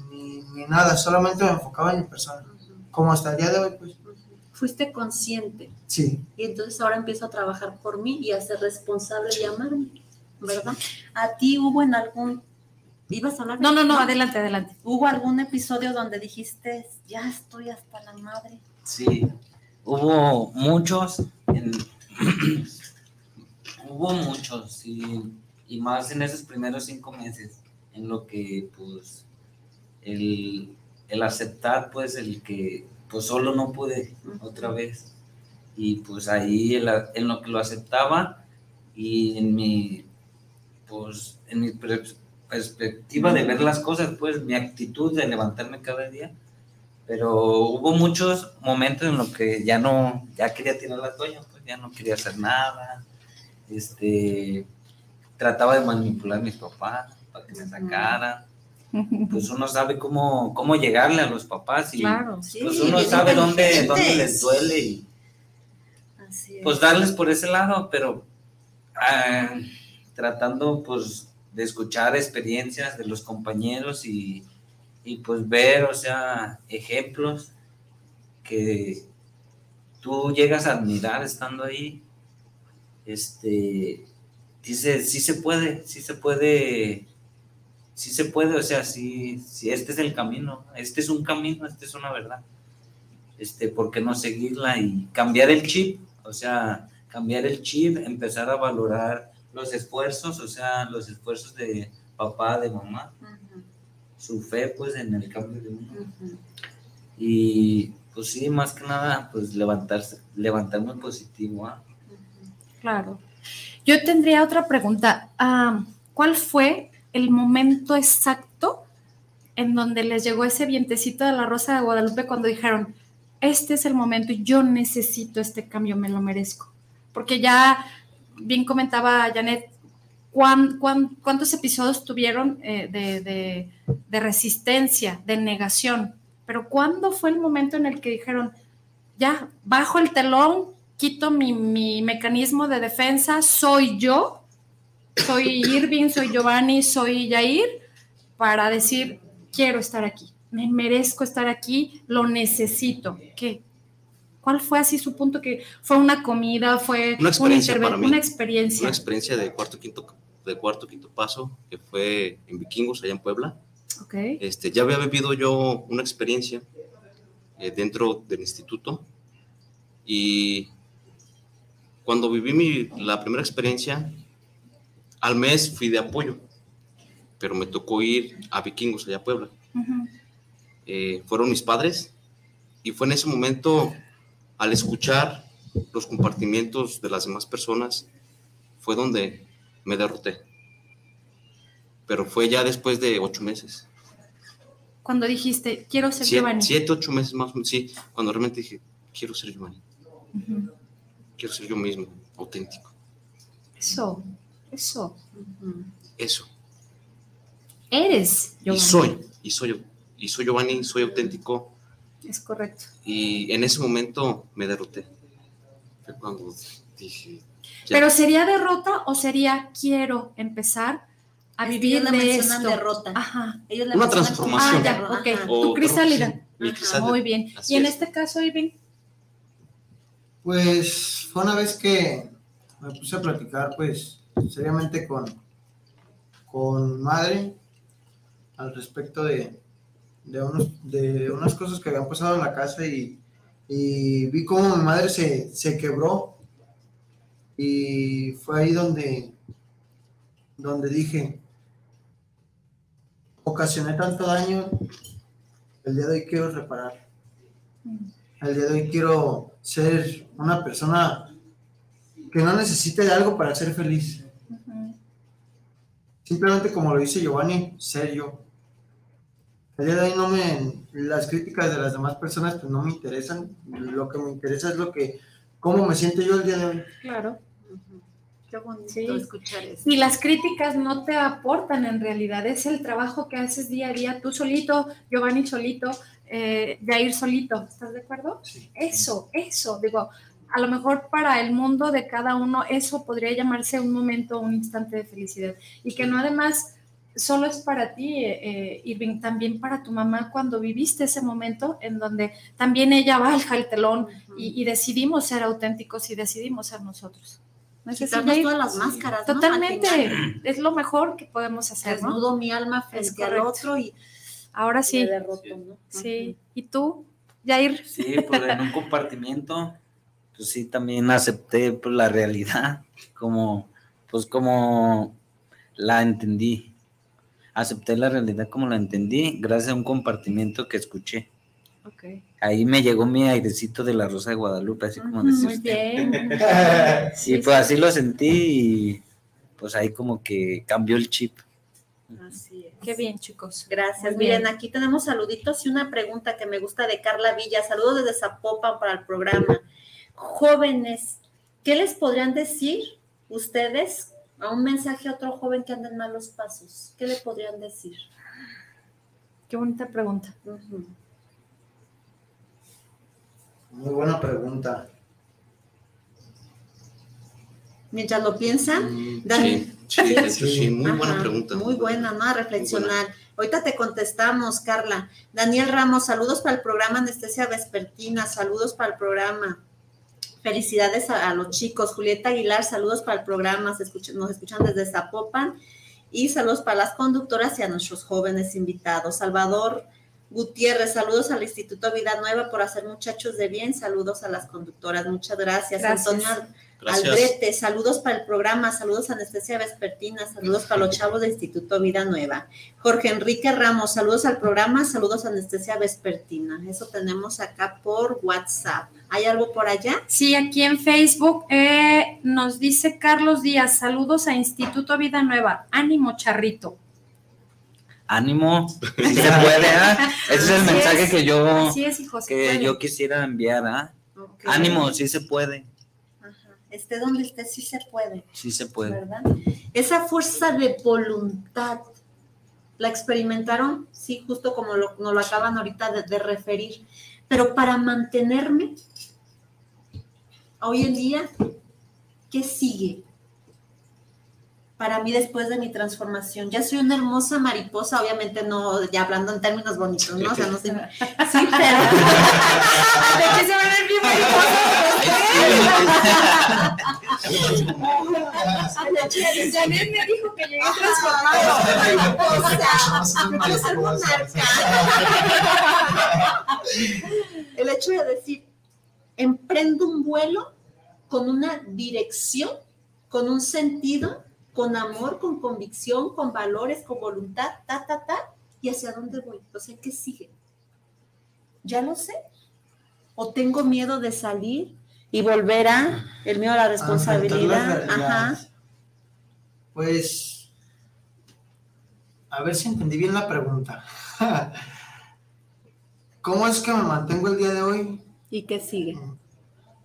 ni, ni nada, solamente me enfocaba en mi persona. Como hasta el día de hoy, pues Fuiste consciente sí. y entonces ahora empiezo a trabajar por mí y a ser responsable y amarme, ¿verdad? ¿A ti hubo en algún... ¿Ibas a hablar? No, no, no, adelante, adelante. ¿Hubo algún episodio donde dijiste, ya estoy hasta la madre? Sí, hubo muchos, en- (clears throat) hubo muchos, y, y más en esos primeros cinco meses, en lo que, pues, el, el aceptar, pues, el que, pues, solo no pude otra vez, y pues ahí en, lo que lo aceptaba, y en mi, pues, en mi perspectiva de ver las cosas, pues, mi actitud de levantarme cada día, pero hubo muchos momentos en los que ya no, ya quería tirar la toalla, pues ya no quería hacer nada, este, trataba de manipular a mis papás para que me sacaran, (laughs) pues uno sabe cómo, cómo llegarle a los papás y Claro. Sí, pues uno sabe dónde, dónde les duele y Así es. pues darles por ese lado, pero ah, tratando pues de escuchar experiencias de los compañeros y, y, pues ver, o sea, ejemplos que tú llegas a admirar estando ahí. Este, sí se puede, sí se puede, sí se puede, o sea, sí, sí, este es el camino, este es un camino, este es una verdad. Este, ¿por qué no seguirla y cambiar el chip? O sea, cambiar el chip, empezar a valorar los esfuerzos, o sea, los esfuerzos de papá, de mamá, su fe, pues, en el cambio de uno. ujú. Y, pues sí, más que nada, pues, levantarse, levantarme positivo, ¿ah? Claro. Yo tendría otra pregunta. Ah, ¿Cuál fue el momento exacto en donde les llegó ese vientecito de la Rosa de Guadalupe cuando dijeron, este es el momento, yo necesito este cambio, me lo merezco? Porque ya bien comentaba Janet, ¿cuán- cuán- cuántos episodios tuvieron eh, de, resistencia, de negación? Pero ¿cuándo fue el momento en el que dijeron, ya, bajo el telón, quito mi, mi mecanismo de defensa, soy yo, soy Irving, soy Giovanni, soy Jair, para decir, quiero estar aquí, me merezco estar aquí, lo necesito. ¿Qué? ¿Cuál fue así su punto? que ¿Fue una comida? ¿Fue Una experiencia para mí. una experiencia? Una experiencia de cuarto quinto de cuarto quinto paso que fue en Vikingos allá en Puebla. Ok. Este, ya había vivido yo una experiencia eh, dentro del instituto y cuando viví mi, la primera experiencia, al mes fui de apoyo, pero me tocó ir a Vikingos allá a Puebla. Eh, fueron mis padres y fue en ese momento, al escuchar los compartimientos de las demás personas, fue donde me derroté. Pero fue ya después de ocho meses. Cuando dijiste, quiero ser Siete, Giovanni. siete, ocho meses más, sí, cuando realmente dije, quiero ser Giovanni, Ujú. quiero ser yo mismo, auténtico. Eso, eso. Ujú. Eso. Eres Y Giovanni. soy, y soy, y soy Giovanni, soy auténtico, Es correcto. Y en ese momento me derroté. Fue cuando dije... ya. Pero ¿sería derrota o sería quiero empezar a vivir ellos le de esto? derrota. Ajá. Ellos le Una como transformación. Ah, ya, derrota. ok. Ajá. O- Tu crisálida. sí, crisálida. Muy bien. Así y en es. este caso, Irving, Pues fue una vez que me puse a platicar, pues, seriamente con, con madre al respecto de, de, unos, de unas cosas que habían pasado en la casa y, y vi cómo mi madre se, se quebró y fue ahí donde, donde dije, ocasioné tanto daño, el día de hoy quiero reparar. El día de hoy quiero ser una persona que no necesite de algo para ser feliz. Simplemente como lo dice Giovanni, ser yo. El día de hoy no me, las críticas de las demás personas pues no me interesan. Lo que me interesa es lo que, cómo me siento yo el día de hoy. claro. Qué bonito Sí. escuchar eso. Y las críticas no te aportan en realidad, es el trabajo que haces día a día, tú solito, Giovanni solito, eh, Jair solito, ¿estás de acuerdo? Sí. Eso, eso, digo, a lo mejor para el mundo de cada uno eso podría llamarse un momento, un instante de felicidad. Y que no además solo es para ti, eh, eh, Irving, también para tu mamá cuando viviste ese momento en donde también ella baja el telón y, y decidimos ser auténticos y decidimos ser nosotros. ¿No es Quitarnos todas las máscaras. ¿no? Al Totalmente, es lo mejor que podemos hacer, ¿no? Desnudo mi alma Es frente al otro y Ahora sí, derroto, ¿no? sí. ¿Y tú, Jair? Sí, pues en un compartimiento, pues sí, también acepté pues, la realidad, como, pues como la entendí. Acepté la realidad como la entendí, gracias a un compartimiento que escuché. Ahí me llegó mi airecito de la Rosa de Guadalupe, así como decía Muy usted. bien. (laughs) Y Sí, pues así lo sentí y pues ahí como que cambió el chip. Así es. Qué bien, chicos. Gracias. Muy bien. Miren, aquí tenemos saluditos y una pregunta que me gusta de Carla Villa. Saludos desde Zapopan para el programa. Jóvenes, ¿qué les podrían decir ustedes a un mensaje a otro joven que anda en malos pasos? ¿Qué le podrían decir? Qué bonita pregunta. Muy buena pregunta. Mientras lo piensan, Mm, Dani. Sí, sí, hecho, Sí. sí, muy buena Ajá, pregunta. Muy buena, ¿no? A reflexionar. Ahorita te contestamos, Carla. Daniel Ramos, saludos para el programa Anestesia Vespertina, saludos para el programa. Felicidades a, a los chicos. Julieta Aguilar, saludos para el programa. Se nos escuchan desde Zapopan. Y saludos para las conductoras y a nuestros jóvenes invitados. Salvador Gutiérrez, saludos al Instituto Vida Nueva por hacer muchachos de bien. Saludos a las conductoras. Muchas gracias. Gracias. Antonio Gracias. Aldrete, saludos para el programa, saludos a Anestesia Vespertina, saludos para los chavos del Instituto Vida Nueva. Jorge Enrique Ramos, saludos al programa, saludos a Anestesia Vespertina. Eso tenemos acá por WhatsApp. ¿Hay algo por allá? Sí, aquí en Facebook eh, nos dice Carlos Díaz, saludos a Instituto Vida Nueva. Ánimo, charrito. Ánimo, (laughs) si se puede, ¿ah? Ese es el Así mensaje es. que yo, es, hijo. que puede. yo quisiera enviar, ¿ah? Ánimo, sí se puede. Esté donde esté, sí se puede, sí se puede. ¿verdad? Esa fuerza de voluntad, ¿la experimentaron? Sí, justo como lo, nos lo acaban ahorita de, de referir. Pero para mantenerme, hoy en día, ¿qué sigue? Para mí después de mi transformación, ya soy una hermosa mariposa, obviamente no, ya hablando en términos bonitos, ¿no? O sea, no sé. Sí, pero. (laughs) ¿De qué se van a ir bien (laughs) mariposas? Janet me dijo que llegué transformado. O sea, yo quiero ser monarca. El hecho de decir, emprendo un vuelo con una dirección, con un sentido, con amor, con convicción, con valores, con voluntad, ta, ta, ta, y hacia dónde voy. O sea, ¿qué sigue? ¿Ya lo sé? ¿O tengo miedo de salir y volver a el a la responsabilidad? Ajá. Pues, a ver si entendí bien la pregunta. (laughs) ¿Cómo es que me mantengo el día de hoy? ¿Y qué sigue?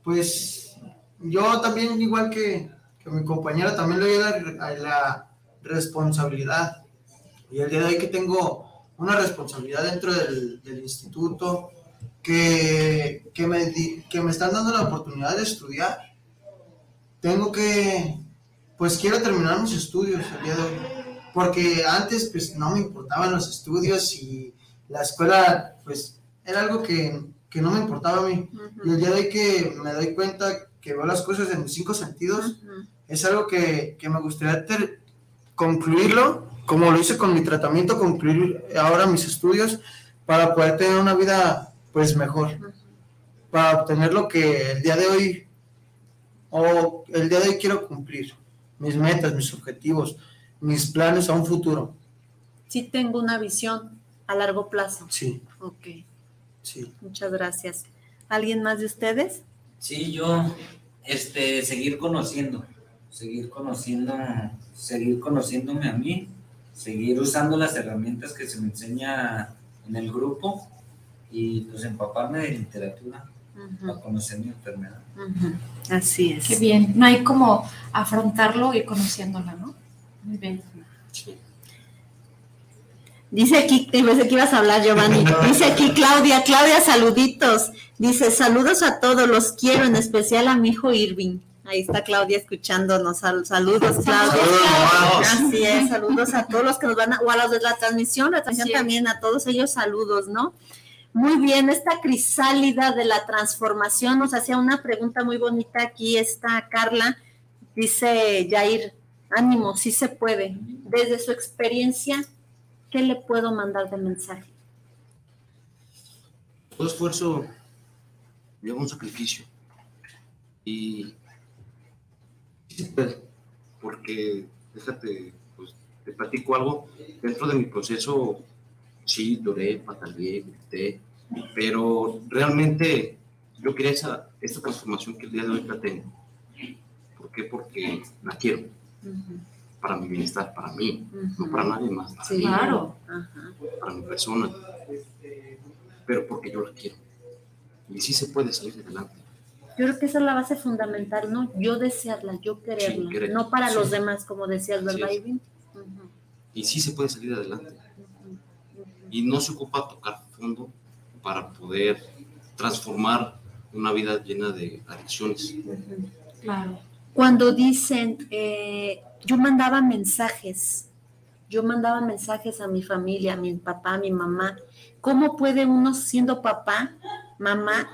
Pues yo también, igual que, que mi compañera, también le doy la, a la responsabilidad. Y el día de hoy que tengo una responsabilidad dentro del, del instituto, que, que, me, que me están dando la oportunidad de estudiar. Tengo que, pues quiero terminar mis estudios el día de hoy, porque antes pues no me importaban los estudios y la escuela pues era algo que, que no me importaba a mí. Y el día de hoy que me doy cuenta que veo las cosas en mis cinco sentidos, es algo que, que me gustaría ter- concluirlo, como lo hice con mi tratamiento, concluir ahora mis estudios para poder tener una vida pues mejor, para obtener lo que el día de hoy o el día de hoy quiero cumplir, mis metas, mis objetivos, mis planes a un futuro. Sí tengo una visión a largo plazo. Sí, Ok, sí. muchas gracias. ¿Alguien más de ustedes? Sí, yo, este, seguir conociendo, seguir conociendo, seguir conociéndome a mí, seguir usando las herramientas que se me enseña en el grupo y pues empaparme de literatura para conocer mi enfermedad. Así es. Qué bien. No hay como afrontarlo y conociéndola, ¿no? Muy bien. Sí. Dice aquí, te pensé que ibas a hablar, Giovanni. (laughs) Dice aquí Claudia, Claudia, saluditos. Dice, saludos a todos, los quiero, en especial a mi hijo Irving. Ahí está Claudia escuchándonos. Sal- saludos, Claudia. Saludos. Así es, saludos a todos los que nos van a, o a los de la transmisión, la transmisión también, a todos ellos saludos, ¿no? Muy bien, esta crisálida de la transformación nos hacía una pregunta muy bonita aquí, está Carla, dice Jair, ánimo, sí se puede. Desde su experiencia, ¿qué le puedo mandar de mensaje? Todo esfuerzo lleva un sacrificio. Y sí se puede, porque déjate, pues te platico algo. Dentro de mi proceso, sí, lloré, pataleé, grité, pero realmente yo quería esa, esta transformación que el día de hoy la tengo. ¿Por qué? Porque la quiero, para mi bienestar, para mí, no para nadie más, para Sí. mí, Claro. Para mi persona, pero porque yo la quiero. Y sí se puede salir adelante. Yo creo que esa es la base fundamental, ¿no? Yo desearla, yo quererla, Sí, querer, no para sí. los demás, como decías, ¿verdad? Ujú, Y sí se puede salir adelante. Y no se ocupa tocar fondo para poder transformar una vida llena de adicciones. Claro. Cuando dicen, eh, yo mandaba mensajes, yo mandaba mensajes a mi familia, a mi papá, a mi mamá, ¿cómo puede uno siendo papá, mamá,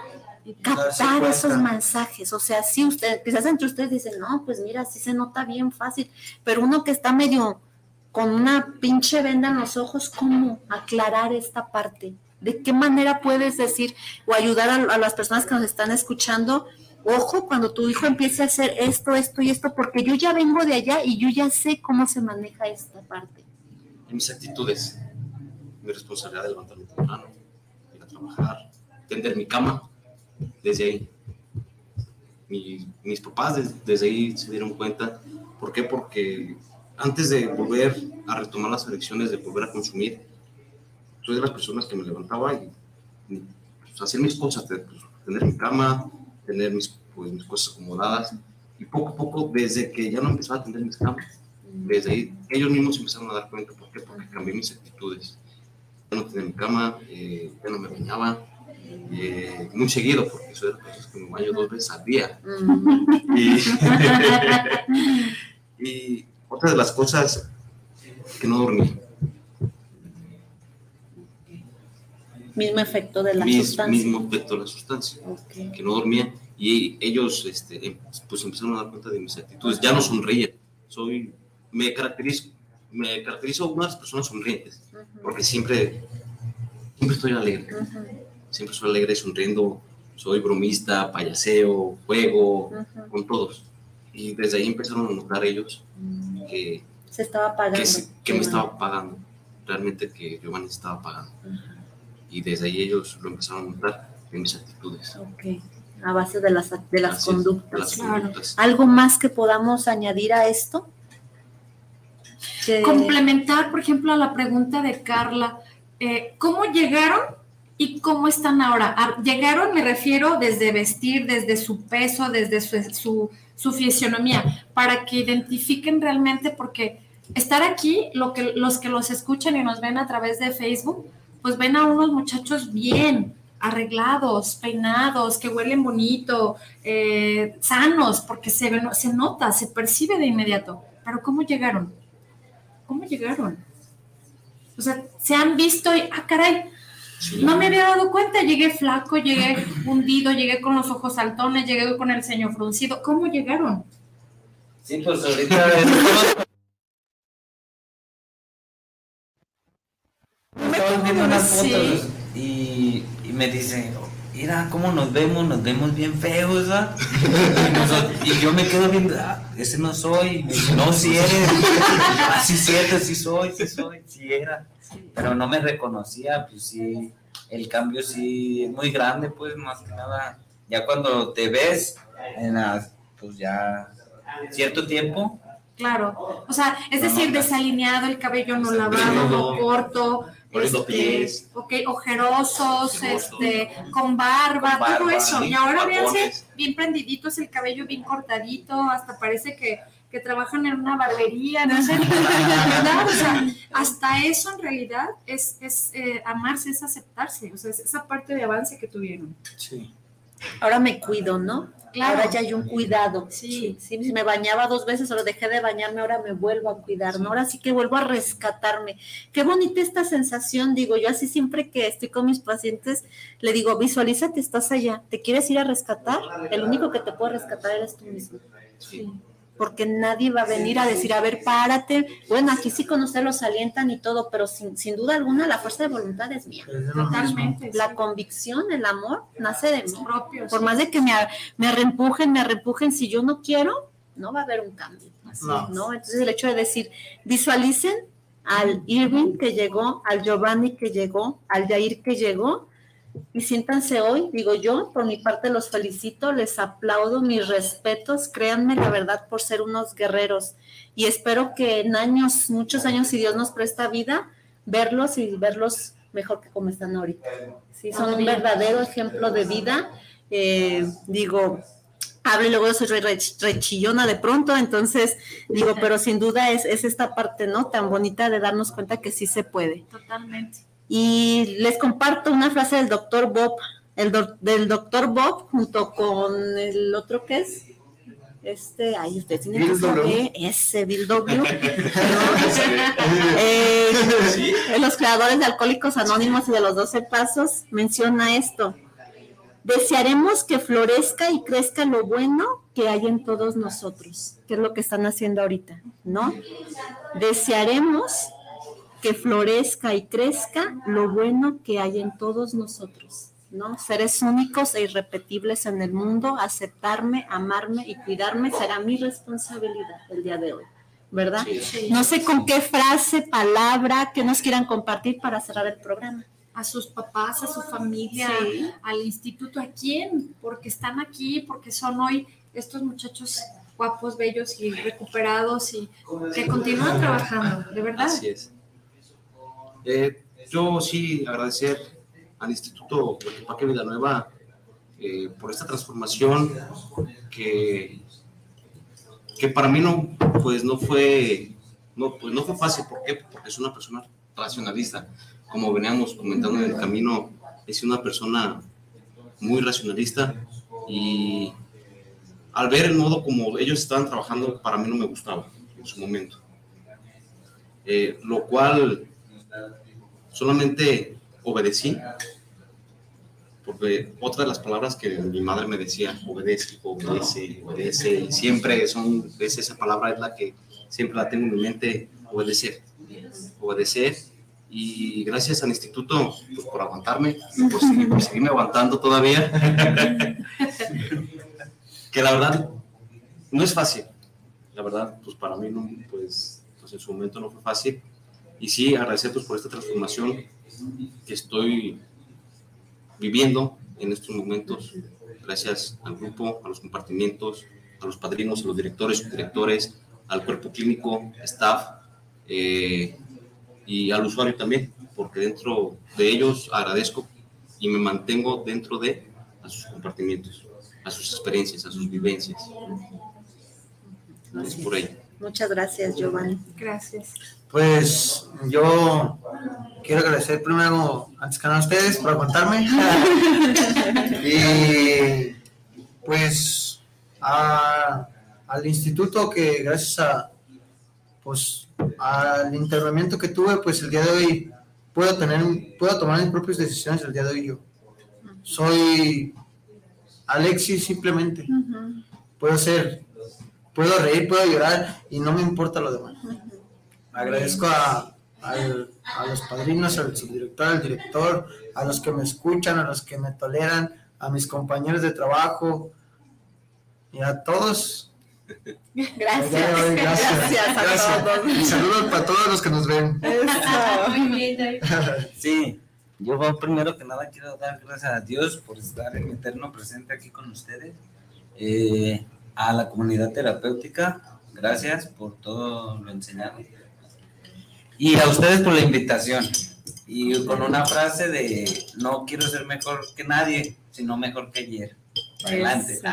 captar esos mensajes? O sea, sí, usted, quizás entre ustedes dicen, no, pues mira, sí se nota bien fácil, pero uno que está medio con una pinche venda en los ojos, ¿cómo aclarar esta parte? ¿De qué manera puedes decir o ayudar a, las personas que nos están escuchando? Ojo, cuando tu hijo empiece a hacer esto, esto y esto, porque yo ya vengo de allá y yo ya sé cómo se maneja esta parte. Mis actitudes, mi responsabilidad de levantarme temprano, ir a trabajar, tender mi cama, desde ahí. Mi- mis papás des- desde ahí se dieron cuenta. ¿Por qué? Porque antes de volver a retomar las elecciones, de volver a consumir, soy de las personas que me levantaba y, y, pues, hacer mis cosas, pues, tener mi cama, tener mis, pues, mis cosas acomodadas. Y poco a poco, desde que ya no empezaba a atender mis camas, desde ahí ellos mismos empezaron a dar cuenta. ¿Por qué? Porque cambié mis actitudes. Ya no tenía mi cama, eh, ya no me bañaba, eh, muy seguido, porque soy de las personas que me baño dos veces al día. Y, (laughs) y otra de las cosas que no dormí, Mismo efecto de la mis, sustancia. mismo efecto de la sustancia, que no dormía. Y ellos este, em- pues empezaron a dar cuenta de mis actitudes. Ya no sonreía. Soy, me caracterizo, me caracterizo una de las personas sonrientes, porque siempre, siempre estoy alegre. Siempre soy alegre, sonriendo. Soy bromista, payaseo, juego, con todos. Y desde ahí empezaron a notar ellos que, Se estaba apagando. que, se- que me estaba pagando. Realmente que Giovanni estaba pagando. Y desde ahí ellos lo empezaron a notar en mis actitudes. Ok. A base de las, de las conductas. las Claro. conductas. ¿Algo más que podamos añadir a esto? Que- Complementar, por ejemplo, a la pregunta de Carla, eh, ¿cómo llegaron y cómo están ahora? Ah, llegaron, me refiero, desde vestir, desde su peso, desde su, su, su fisionomía, para que identifiquen realmente, porque estar aquí, lo que, los que los escuchan y nos ven a través de Facebook, pues ven a unos muchachos bien, arreglados, peinados, que huelen bonito, eh, sanos, porque se, se nota, se percibe de inmediato. Pero ¿cómo llegaron? ¿Cómo llegaron? O sea, se han visto y, ah, caray, no me había dado cuenta, llegué flaco, llegué hundido, llegué con los ojos saltones, llegué con el ceño fruncido. ¿Cómo llegaron? Sí, pues ahorita viendo unas fotos y, y, me dice, mira cómo nos vemos, nos vemos bien feos, ¿verdad? Y, yo me quedo viendo, ah, ese no soy, no, si eres, ah, (laughs) sí, cierto, sí soy, sí soy, sí era pero no me reconocía, pues sí, el cambio sí es muy grande, pues más que nada, ya cuando te ves, en las, pues ya cierto tiempo. Claro, o sea, es decir, desalineado, el cabello no lavado, no corto, este, okay, ojerosos, este, con barba, todo eso. Y ahora véanse bien prendiditos, el cabello bien cortadito, hasta parece que que trabajan en una barbería, no sé, (laughs) ¿verdad? O sea, hasta eso en realidad es, es eh, amarse, es aceptarse, o sea, es esa parte de avance que tuvieron. Sí. Ahora me cuido, ¿no? Claro. Ahora ya hay un cuidado. Sí. sí. Si me bañaba dos veces lo dejé de bañarme, ahora me vuelvo a cuidar, ¿no? Ahora sí que vuelvo a rescatarme. Qué bonita esta sensación, digo, yo así siempre que estoy con mis pacientes, le digo, visualízate, estás allá, ¿te quieres ir a rescatar? El único que te puede rescatar eres tú mismo. Sí porque nadie va a venir a decir, a ver, párate. Bueno, aquí sí con usted los alientan y todo, pero sin, sin duda alguna la fuerza de voluntad es mía. Totalmente. La convicción, el amor, nace de mí. Propio, Por más de que me, me reempujen, me reempujen, si yo no quiero, no va a haber un cambio. no. Entonces el hecho de decir, visualicen al Irving que llegó, al Giovanni que llegó, al Jair que llegó, y siéntanse hoy, digo yo, por mi parte los felicito, les aplaudo mis respetos, créanme la verdad por ser unos guerreros y espero que en años, muchos años, si Dios nos presta vida, verlos y verlos mejor que como están ahorita. Sí, son un verdadero ejemplo de vida. Eh, digo, hablo y luego yo soy rechillona de pronto, entonces digo, pero sin duda es, es esta parte, ¿no? Tan bonita de darnos cuenta que sí se puede. Totalmente. Y les comparto una frase del doctor Bob, el del doctor Bob, junto con el otro que es, este, ay, usted tiene que saber, ese Bill W. (laughs) Eh, los creadores de Alcohólicos Anónimos y de los 12 Pasos menciona esto. Desearemos que florezca y crezca lo bueno que hay en todos nosotros, que es lo que están haciendo ahorita, ¿no? Desearemos que florezca y crezca lo bueno que hay en todos nosotros, ¿no? Seres únicos e irrepetibles en el mundo, aceptarme, amarme y cuidarme será mi responsabilidad el día de hoy, ¿verdad? No sé con qué frase, palabra que nos quieran compartir para cerrar el programa. A sus papás, a su familia, al instituto, ¿a quién? Porque están aquí, porque son hoy estos muchachos guapos, bellos y recuperados y que continúan trabajando, de verdad. Así es. Eh, yo sí agradecer al Instituto Parque Villanueva eh, por esta transformación que, que para mí no, pues no fue, no, pues no fue fácil. ¿Por qué? Porque es una persona racionalista. Como veníamos comentando en el camino, es una persona muy racionalista y al ver el modo como ellos estaban trabajando, para mí no me gustaba en su momento. Eh, lo cual solamente obedecí, porque otra de las palabras que mi madre me decía, obedece, obedece, obedece, siempre son, es esa palabra es la que siempre la tengo en mi mente, obedecer, obedecer, y gracias al instituto pues, por aguantarme, por, seguirme aguantando todavía, (laughs) que la verdad no es fácil, la verdad, pues para mí no, pues, pues en su momento no fue fácil, y sí, agradecerles por esta transformación que estoy viviendo en estos momentos, gracias al grupo, a los compartimientos, a los padrinos, a los directores, subdirectores, al cuerpo clínico, staff eh, y al usuario también, porque dentro de ellos agradezco y me mantengo dentro de sus compartimientos, a sus experiencias, a sus vivencias. Es por ello. Muchas gracias, Giovanni. Gracias. Pues yo quiero agradecer primero, antes que nada a ustedes, por aguantarme. (laughs) y pues a- al instituto que gracias a pues al internamiento que tuve, pues el día de hoy puedo tener, puedo tomar mis propias decisiones el día de hoy yo. Soy Alexis simplemente. Puedo ser, puedo reír, puedo llorar y no me importa lo demás. Agradezco a, al- a los padrinos, al subdirector, al director, a los que me escuchan, a los que me toleran, a mis compañeros de trabajo y a todos. Gracias. Hoy, gracias. Gracias a Gracias. todos. Y saludos para todos los que nos ven. Muy bien, David. (laughs) Sí, yo primero que nada quiero dar gracias a Dios por estar en eterno presente aquí con ustedes. Eh, a la comunidad terapéutica, gracias por todo lo enseñado. Y a ustedes por la invitación. Y con una frase de no quiero ser mejor que nadie, sino mejor que ayer. Adelante. (laughs)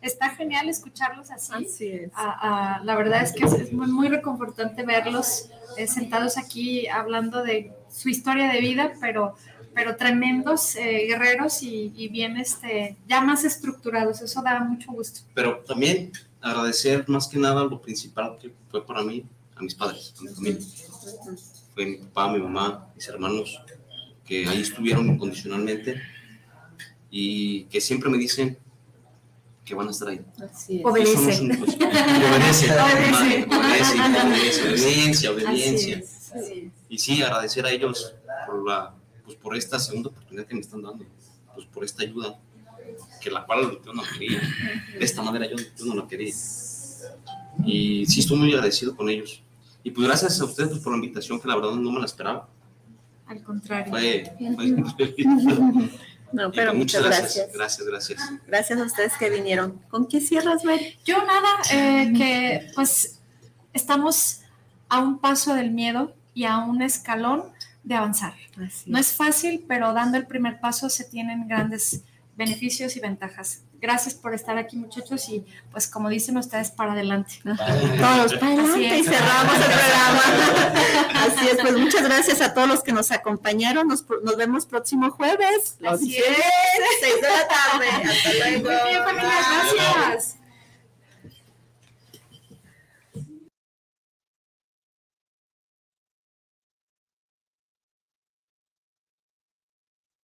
Está, genial escucharlos así. Así es. Ah, ah, la verdad es que es, es muy, muy reconfortante verlos eh, sentados aquí hablando de su historia de vida, pero, pero tremendos eh, guerreros y, y bien este, ya más estructurados. Eso da mucho gusto. Pero también agradecer más que nada lo principal que fue para mí, a mis padres, a mi familia. Fue mi papá, mi mamá, mis hermanos, que ahí estuvieron incondicionalmente y que siempre me dicen que van a estar ahí. Así es. Obedece. Eso no es un- pues, obedece, Obedece. obedece, obedece, obediencia, obediencia. Y sí, agradecer a ellos por, la, pues por esta segunda oportunidad que me están dando, pues por esta ayuda, que la cual yo no quería. De esta manera yo, yo no la quería. Y sí, estoy muy agradecido con ellos. Y pues gracias a ustedes pues, por la invitación, que la verdad no me la esperaba. Al contrario. Fue, fue- (laughs) No, pero pues, muchas gracias. Gracias, gracias. Gracias a ustedes que vinieron. ¿Con qué cierras, Mary? Yo nada, eh, que pues estamos a un paso del miedo y a un escalón de avanzar. No es fácil, pero dando el primer paso se tienen grandes beneficios y ventajas. Gracias por estar aquí, muchachos, y pues como dicen ustedes, para adelante. Todos para adelante y es. cerramos el programa. (laughs) Así es, pues muchas gracias a todos los que nos acompañaron. Nos, nos vemos próximo jueves. Así Los seis de la tarde. Hasta luego. Muy bien, familia, gracias.